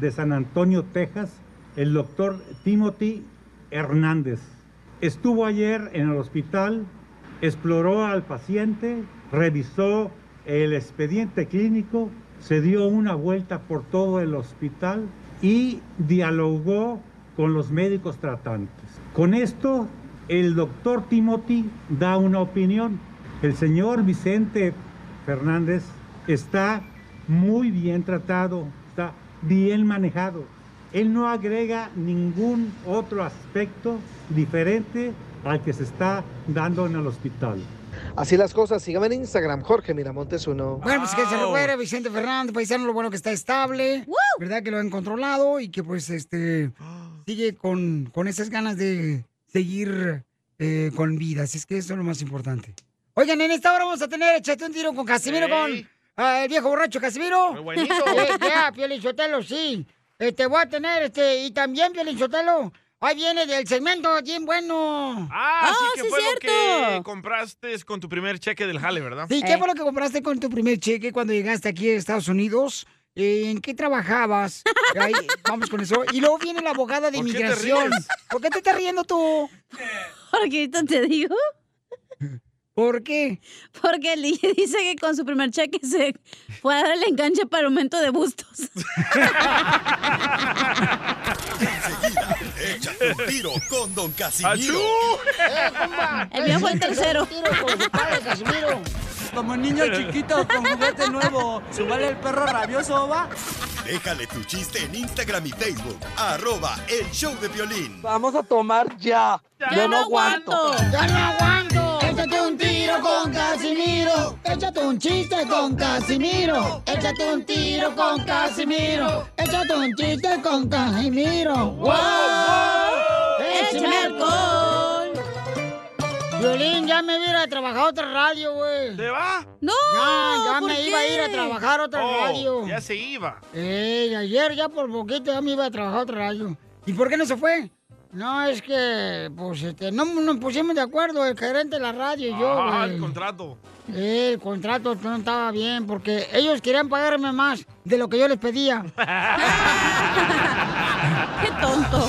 S9: de San Antonio, Texas, el doctor Timothy Hernández. Estuvo ayer en el hospital, exploró al paciente, revisó el expediente clínico, se dio una vuelta por todo el hospital y dialogó con los médicos tratantes. Con esto, el doctor Timothy da una opinión. El señor Vicente Fernández está muy bien tratado, está bien manejado. Él no agrega ningún otro aspecto diferente al que se está dando en el hospital.
S6: Así las cosas, síganme en Instagram, Jorge Miramontes uno.
S2: Bueno, pues que se recupere Vicente Fernández, paisano, lo bueno que está estable, ¿verdad? Que lo han controlado y que pues este sigue con, con esas ganas de seguir eh, con vida. Así es que eso es lo más importante. Oigan, en esta hora vamos a tener Échate un tiro con Casimiro, con ah, el viejo borracho Casimiro.
S3: Muy buenito.
S2: Eh, ya, Piolín Sotelo, sí. Este, voy a tener, este, y también, Piolín Sotelo, ahí viene del segmento bien bueno.
S3: Ah, sí que fue lo que compraste con tu primer cheque del jale, ¿verdad?
S2: Sí, ¿qué fue lo que compraste con tu primer cheque cuando llegaste aquí a Estados Unidos? Eh, ¿En qué trabajabas? Ahí, vamos con eso. Y luego viene la abogada de
S3: ¿Por qué te
S2: inmigración. ¿Por qué te estás riendo tú?
S4: Porque ahorita te digo.
S2: ¿Por qué?
S4: Porque el DJ dice que con su primer cheque se fue a dar el enganche para aumento de bustos.
S5: Échate un tiro con Don Casimiro.
S34: ¡Eh!
S4: El mío fue el tercero.
S34: Un tiro con su padre, Casimiro.
S36: Como niño chiquito con juguete nuevo, ¿subale el perro rabioso, va?
S5: Déjale tu chiste en Instagram y Facebook. Arroba el show de violín.
S36: Vamos a tomar ya. Yo no aguanto.
S2: ¡Ya no aguanto! Échate un tiro con Casimiro. Échate un chiste con Casimiro. Échate un tiro con Casimiro. Échate un chiste con Casimiro. ¡Wow!
S4: ¡Échame alcohol!
S2: Violín, ya me iba a ir a trabajar a otra radio, güey.
S3: ¿Te va?
S4: ¡No!
S2: Ya, ya
S4: ¿por
S2: me iba a ir a trabajar a otra
S3: Oh,
S2: radio.
S3: ya se iba.
S2: Eh, ayer ya por poquito ya me iba a trabajar a otra radio. ¿Y por qué no se fue? No, es que, pues, este, no nos pusimos de acuerdo el gerente de la radio y yo,
S3: Ah, el contrato.
S2: Eh, el contrato no estaba bien porque ellos querían pagarme más de lo que yo les pedía.
S4: ¡Qué tonto!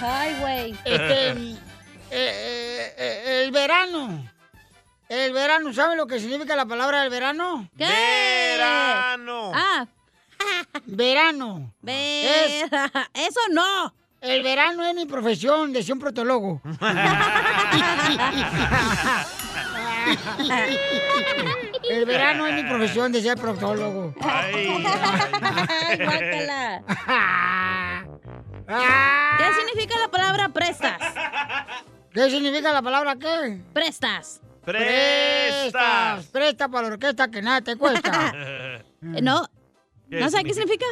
S4: Ay, güey.
S2: Este, eh, eh, eh, el verano. El verano, ¿saben lo que significa la palabra del verano?
S4: ¿Qué?
S3: Verano.
S4: Ah,
S2: Verano. Es-
S4: vera. Eso no.
S2: el verano es mi profesión, decía un protólogo. el verano es mi profesión, decía el proctólogo.
S3: Ay,
S4: guácala. ¿Qué significa la palabra prestas?
S2: ¿Qué significa la palabra qué?
S4: Prestas.
S3: Prestas.
S2: Presta para la orquesta que nada te cuesta.
S4: No.
S3: ¿Qué
S4: ¿No sabes qué significa?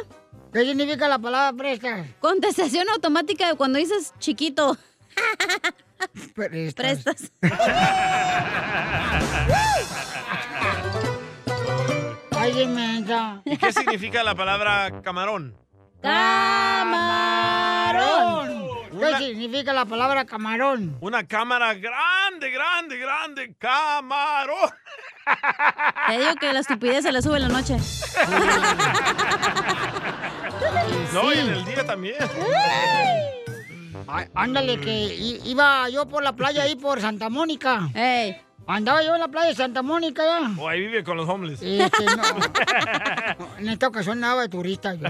S2: ¿Qué significa la palabra prestas?
S4: Contestación automática de cuando dices chiquito.
S2: Prestas.
S4: Prestas.
S2: Ay.
S3: ¿Y qué significa la palabra camarón?
S4: Camarón.
S2: ¿Qué significa la palabra camarón?
S3: Una cámara grande, grande, grande. Camarón.
S4: Te digo que la estupidez se le sube en la noche.
S3: No, y en el día también.
S2: Ay, ándale, que iba yo por la playa ahí por Santa Mónica.
S4: Ey.
S2: Andaba yo en la playa de Santa Mónica ya.
S3: O ahí vive con los homeless.
S2: Este, no, en esta ocasión andaba de turista yo.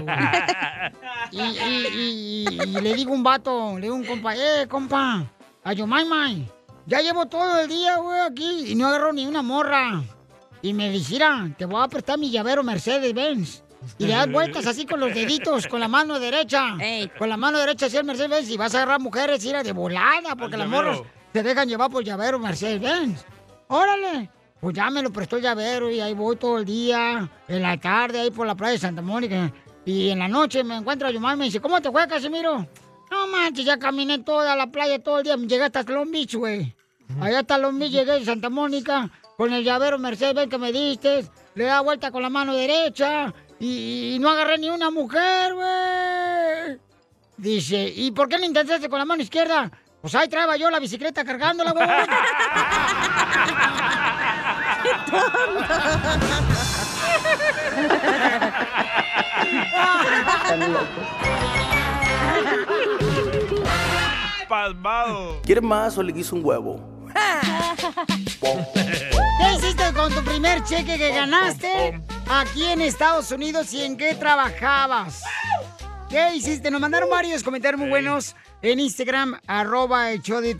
S2: Y, y- y- y- y le digo a un vato, le digo a un compa, eh, compa, a Yomaymay, ya llevo todo el día, güey, aquí y no agarro ni una morra. Y me dice, "Mira, te voy a prestar mi llavero Mercedes-Benz. Y le das vueltas así con los deditos, con la mano derecha. Con la mano derecha así el Mercedes-Benz y vas a agarrar mujeres, ir de volada, porque las morras te dejan llevar por llavero Mercedes-Benz. Órale. Pues ya me lo prestó el llavero y ahí voy todo el día, en la tarde, ahí por la playa de Santa Mónica. Y en la noche me encuentro a Yomar y me dice, ¿cómo te fue, Casimiro? No manches, ya caminé toda la playa todo el día, llegué hasta Long Beach, güey. Allá hasta Long Beach llegué de Santa Mónica, con el llavero Mercedes Benz que me diste, le da vuelta con la mano derecha y, y no agarré ni una mujer, güey. Dice, ¿y por qué no intentaste con la mano izquierda? Pues ahí traba yo la bicicleta cargándola, güey.
S3: Palmado.
S37: ¿Quieres más o le quiso un huevo?
S2: ¿Qué hiciste con tu primer cheque que ganaste aquí en Estados Unidos y en qué trabajabas? ¿Qué hiciste? Nos mandaron varios comentarios muy buenos en Instagram, arroba el show de.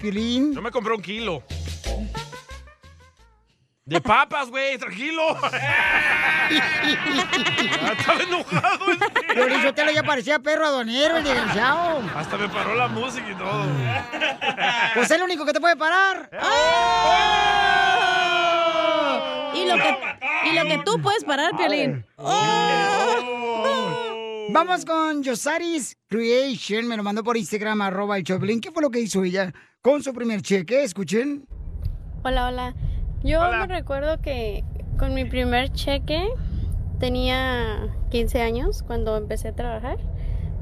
S3: Yo me compré un kilo. De papas, güey, tranquilo. Ya estaba enojado.
S2: Piolín Sotelo ya parecía perro aduanero, el desgraciado.
S3: Hasta me paró la música y todo.
S2: Pues es el único que te puede parar.
S4: Y lo que, y lo que tú puedes parar, Piolín.
S2: Vamos con Yosaris Creation, me lo mandó por Instagram, arroba el Choplin. ¿Qué fue lo que hizo ella con su primer cheque? Escuchen.
S38: Hola, hola. Yo me recuerdo que con mi primer cheque tenía 15 años cuando empecé a trabajar.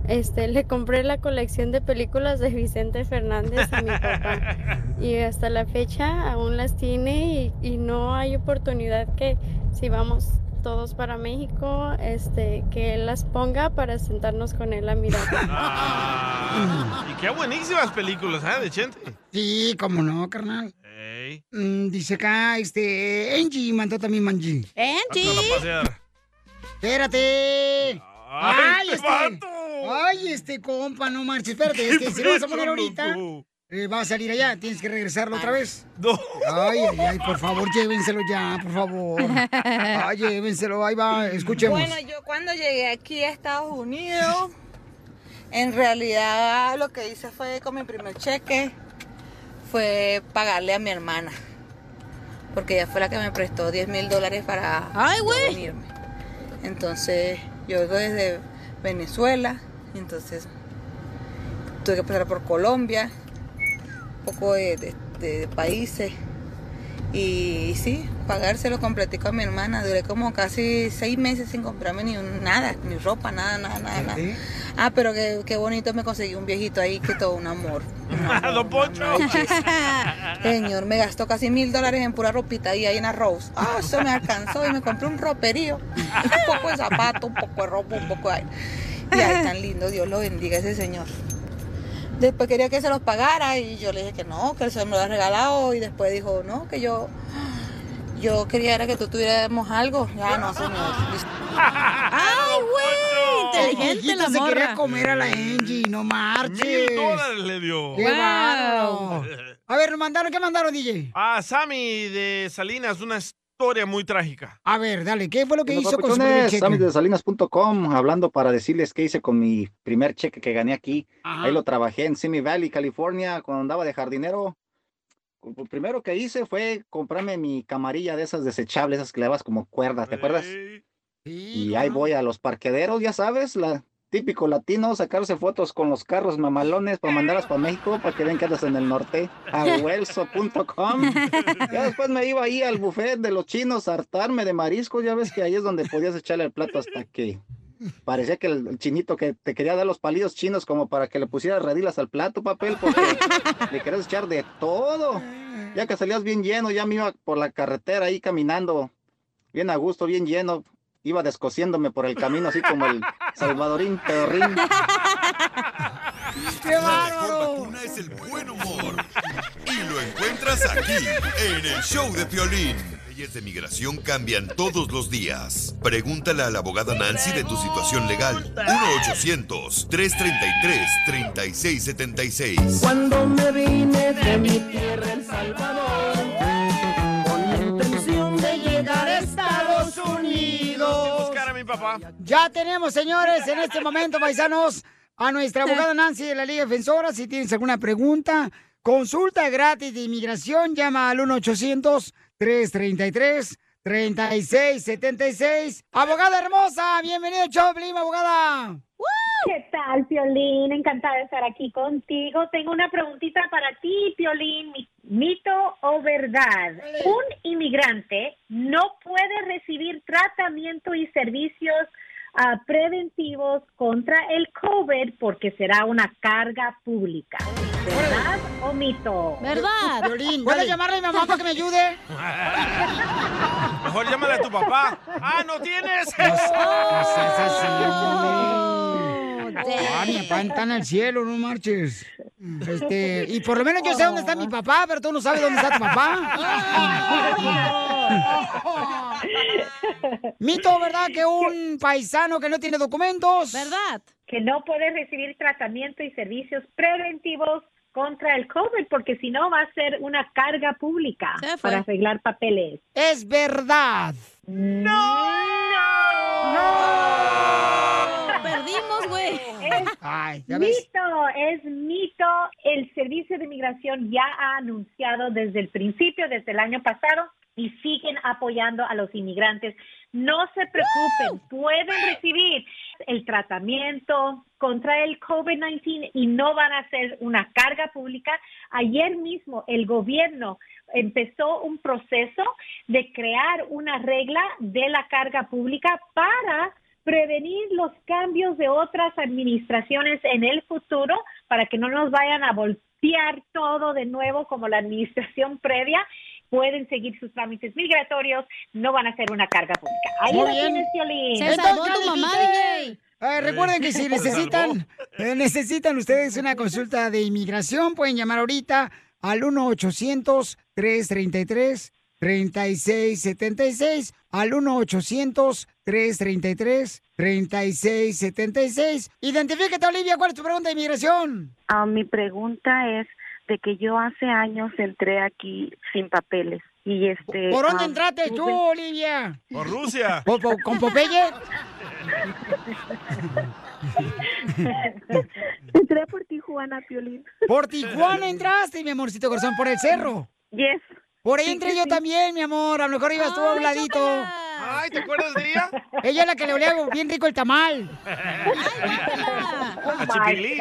S38: Este, le compré la colección de películas de Vicente Fernández a mi papá. Y hasta la fecha aún las tiene y, y no hay oportunidad que si vamos todos para México, este, que él las ponga para sentarnos con él a mirar.
S3: Ah, y qué buenísimas películas, ¿eh? De Chente.
S2: Sí, cómo no, carnal.
S3: Ey.
S2: Mm, dice acá, este, Angie mandó también Manji.
S3: Hazlo a pasear.
S2: Espérate.
S3: Ay,
S2: Ay,
S3: este
S2: este. Ay, este compa, no marches. Espérate, es que si lo vas a poner ahorita, eh, va a salir allá. Tienes que regresarlo otra vez.
S3: No.
S2: Ay, ay, ay, por favor, llévenselo ya, por favor. Ay, llévenselo, ahí va, escuchemos.
S39: Bueno, yo cuando llegué aquí a Estados Unidos, en realidad lo que hice fue con mi primer cheque, fue pagarle a mi hermana. Porque ella fue la que me prestó 10 mil dólares para
S4: Ay,
S39: venirme. Entonces, yo vengo desde Venezuela, entonces tuve que pasar por Colombia, un poco de, de- de países. Y sí, pagárselo completico a mi hermana. Duré como casi seis meses sin comprarme ni un- nada, ni ropa, nada, nada, nada. nada. Ah, pero qué, qué bonito me conseguí un viejito ahí que todo un amor.
S3: Don Poncho.
S39: Señor, me gastó casi mil dólares en pura ropita y ahí en arroz. Ah, eso me alcanzó y me compré un roperío. Un poco de zapato, un poco de ropa, un poco de... Y ay, tan lindo, Dios lo bendiga ese señor. Después quería que se los pagara y yo le dije que no, que él se me lo había regalado y después dijo, no, que yo... Yo quería era que tú tuviéramos algo. Ya no, señor.
S4: ¡Ay, güey!
S2: El
S4: Inteligente la
S2: se quería comer a la Angie, no marches.
S3: Mil dólares le dio.
S2: ¡Qué bárbaro! A ver, mandaron, ¿qué mandaron, DJ?
S3: Ah, Sammy de Salinas, una historia muy trágica.
S2: A ver, dale, ¿qué fue lo que hizo con su primer cheque?
S40: Sammy de Salinas.com, hablando para decirles qué hice con mi primer cheque que gané aquí.
S2: Ajá.
S40: Ahí lo trabajé en Simi Valley, California, cuando andaba de jardinero. Lo primero que hice fue comprarme mi camarilla de esas desechables, esas que le dabas como cuerda, ¿te acuerdas? Y ahí voy a los parquederos, ya sabes, la típico latino, sacarse fotos con los carros mamalones para mandarlas para México, para que vean que andas en el norte, a huelso.com. Ya después me iba ahí al buffet de los chinos a hartarme de mariscos, ya ves que ahí es donde podías echarle el plato hasta que parecía que el, chinito que te quería dar los palillos chinos como para que le pusieras redilas al plato, papel, porque le querías echar de todo. Ya que salías bien lleno, ya me iba por la carretera ahí caminando, bien a gusto, bien lleno. Iba descosiéndome por el camino, así como el Salvadorín Pedorrín.
S2: ¡Qué bárbaro!
S5: vacuna es el buen humor. Y lo encuentras aquí, en el show de Piolín. Leyes de migración cambian todos los días. Pregúntale a la abogada Nancy de tu situación legal. 1-800-333-3676.
S41: Cuando me vine de mi tierra, El Salvador,
S2: Ya tenemos, señores, en este momento, paisanos, a nuestra abogada Nancy de la Liga Defensora. Si tienes alguna pregunta Consulta gratis de inmigración. Llama al 1-800-333-3676. Abogada hermosa, bienvenida Blim, abogada.
S42: ¿Qué tal, Piolín? Encantada de estar aquí contigo. Tengo una preguntita para ti, Piolín. Mi- ¿Mito o verdad? Un inmigrante no puede recibir tratamiento y servicios ah, preventivos contra el COVID porque será una carga pública. ¿Verdad o mito?
S4: ¿Verdad?
S2: ¿puedes llamarle a mi mamá para que me ayude?
S3: Mejor llámale a tu papá. ¡Ah, no tienes!
S2: Ah, mi papá está en el cielo, no marches. Este, y por lo menos yo sé dónde está mi papá, pero tú no sabes dónde está tu papá. Mito, ¿verdad? Que un paisano que no tiene documentos.
S4: ¿Verdad?
S42: Que no puede recibir tratamiento y servicios preventivos contra el COVID porque si no va a ser una carga pública para arreglar papeles.
S2: Es verdad.
S4: Perdimos, güey.
S2: Ay, ya ves.
S42: Mito, es mito. El Servicio de Inmigración ya ha anunciado desde el principio, desde el año pasado, y siguen apoyando a los inmigrantes. No se preocupen, pueden recibir el tratamiento contra el COVID-19 y no van a ser una carga pública. Ayer mismo el gobierno empezó un proceso de crear una regla de la carga pública para prevenir los cambios de otras administraciones en el futuro para que no nos vayan a voltear todo de nuevo como la administración previa. Pueden seguir sus trámites migratorios, no van a ser una carga pública. Ahí
S2: Muy
S42: lo
S2: bien.
S42: tienes,
S2: dijiste. Eh, recuerden que si necesitan, eh, necesitan ustedes una consulta de inmigración, pueden llamar ahorita al 1-800-333-3676, al 1-800-333-3676. Identifícate, Olivia, ¿cuál es tu pregunta de inmigración?
S37: Ah, mi pregunta es de que yo hace años entré aquí sin papeles y este.
S2: ¿Por dónde
S37: ah,
S2: entraste tú,
S37: tuve-
S2: Olivia?
S3: Por Rusia.
S2: ¿Por- por- ¿Con Popeye?
S37: entré por Tijuana, Piolín.
S2: Por Tijuana entraste, mi amorcito corazón, por el cerro.
S37: Yes.
S2: Por ahí
S37: Sí,
S2: entré
S37: sí,
S2: yo
S37: sí.
S2: también, mi amor. A lo mejor ibas tú a un ladito.
S3: Ay, ¿te acuerdas de ella?
S2: Ella es la que le olía bien rico el tamal.
S3: A Chipilín.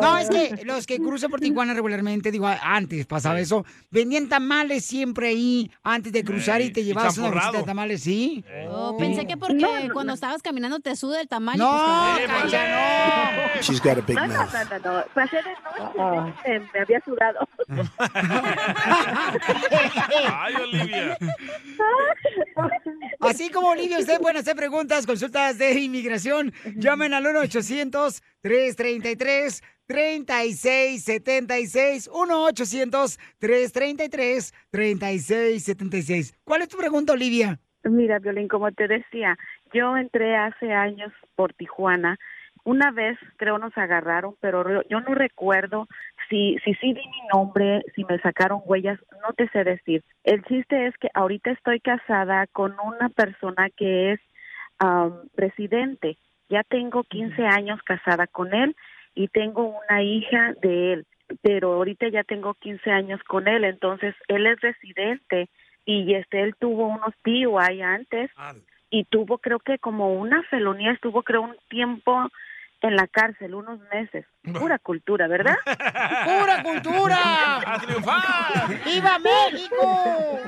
S2: No, es que los que cruzan por Tijuana regularmente, digo, antes pasaba eso, vendían tamales siempre ahí antes de cruzar y te llevabas una bolsita de tamales, ¿sí?
S4: Oh, pensé que porque cuando estabas caminando te suda el tamaño.
S2: No,
S4: pues, te-
S2: Cacha, no.
S5: She's got a big
S37: No, no,
S5: mouth.
S37: no, no, no. Pasé de noche, eh, me había sudado.
S3: Ay, Olivia.
S2: Así como Olivia, ustedes pueden hacer preguntas, consultas de inmigración. Llamen al 1-800-333-3676. 1-800-333-3676. ¿Cuál es tu pregunta, Olivia?
S37: Mira, Violín, como te decía, yo entré hace años por Tijuana. Una vez creo nos agarraron, pero yo no recuerdo si si sí di mi nombre, si me sacaron huellas, no te sé decir. El chiste es que ahorita estoy casada con una persona que es am, presidente. Ya tengo 15 años casada con él y tengo una hija de él, pero ahorita ya tengo 15 años con él, entonces él es residente y este él tuvo unos DUI antes y tuvo creo que como una felonía, estuvo creo un tiempo en la cárcel, unos meses. Pura cultura, ¿verdad?
S2: ¡Pura cultura!
S3: ¡A triunfar!
S2: ¡Viva México!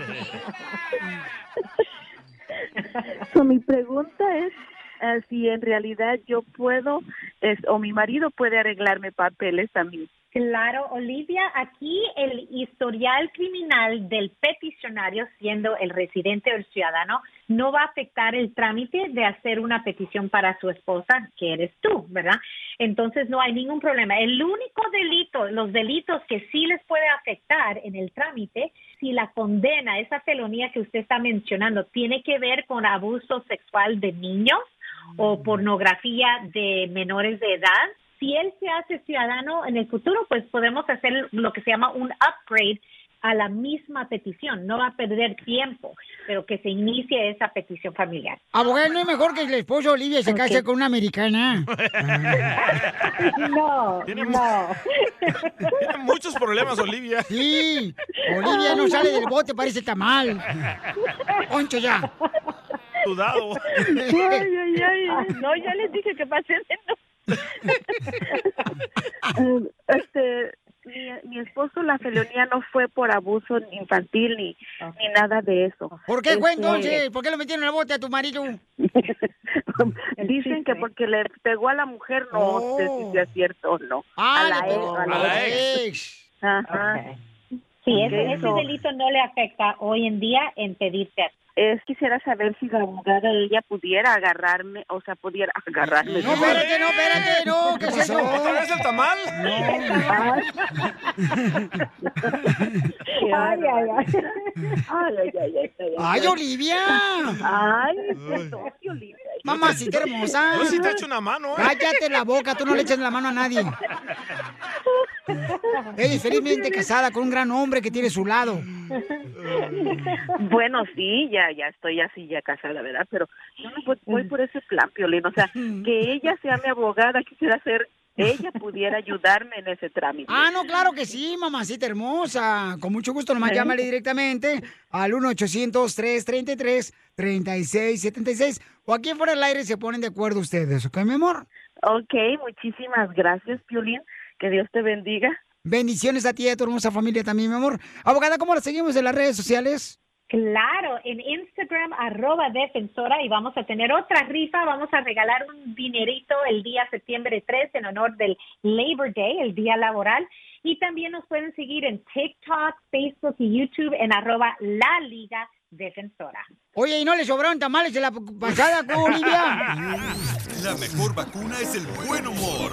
S37: So, mi pregunta es eh, si en realidad yo puedo es, o mi marido puede arreglarme papeles también.
S42: Claro, Olivia, aquí el historial criminal del peticionario, siendo el residente o el ciudadano, no va a afectar el trámite de hacer una petición para su esposa, que eres tú, ¿verdad? Entonces no hay ningún problema. El único delito, los delitos que sí les puede afectar en el trámite, si la condena, esa felonía que usted está mencionando, tiene que ver con abuso sexual de niños o pornografía de menores de edad, si él se hace ciudadano en el futuro, pues podemos hacer lo que se llama un upgrade, a la misma petición, no va a perder tiempo, pero que se inicie esa petición familiar.
S2: Abogada, ¿no es mejor que el esposo de Olivia se case con una americana?
S42: No, no.
S3: Tiene muchos problemas, Olivia.
S2: Sí, Olivia no sale del bote, parece tamal. Poncho ya.
S3: Sudado.
S37: Ay, ay, ay. No, ya les dije que pasen. Eh, este, mi, mi esposo, la felonía no fue por abuso infantil ni, ni nada de eso.
S2: ¿Por qué fue
S37: Este,
S2: entonces? ¿Por qué lo metieron en el bote a tu marido?
S37: Dicen que porque le pegó a la mujer, no sé si sea cierto o no.
S2: Ah,
S37: a la ex. a
S2: a
S37: la ex. Ajá.
S42: Sí, ese, ese delito no le afecta hoy en día en pedirte a
S37: Es, quisiera saber si la abogada ella pudiera agarrarme, o sea, pudiera agarrarme.
S2: No, espérate, no, espérate, no, ¿qué es eso?
S3: ¿Otra vez el tamal?
S42: Ay, ay, ay.
S37: Ay, ay, ay, ay, ay,
S2: ¡Ay, Olivia!
S37: Ay, perdón, Olivia.
S2: Mamacita hermosa.
S3: Yo sí te echo una mano, ¿eh?
S2: Cállate la boca, tú no le echas la mano a nadie. Ella felizmente casada con un gran hombre que tiene su lado.
S37: Bueno, sí, ya, ya estoy así ya casada, ¿verdad? Pero yo no voy, voy por ese plan, Piolín. O sea, que ella sea mi abogada, quisiera ser, ella pudiera ayudarme en ese trámite.
S2: Ah, no, claro que sí, mamacita hermosa. Con mucho gusto, nomás llámale directamente al 1-800-333-3676. O aquí fuera del aire se ponen de acuerdo ustedes, ¿ok, mi amor?
S37: Ok, muchísimas gracias, Piolín. Que Dios te bendiga.
S2: Bendiciones a ti y a tu hermosa familia también, mi amor. Abogada, ¿cómo la seguimos en las redes sociales?
S42: Claro, en Instagram, arroba defensora, y vamos a tener otra rifa. Vamos a regalar un dinerito el día septiembre 3 en honor del Labor Day, el día laboral. Y también nos pueden seguir en TikTok, Facebook y YouTube en arroba la Liga Defensora.
S2: Oye, ¿y no le sobraron tamales de la pasada, con Olivia?
S5: La mejor vacuna es el buen humor.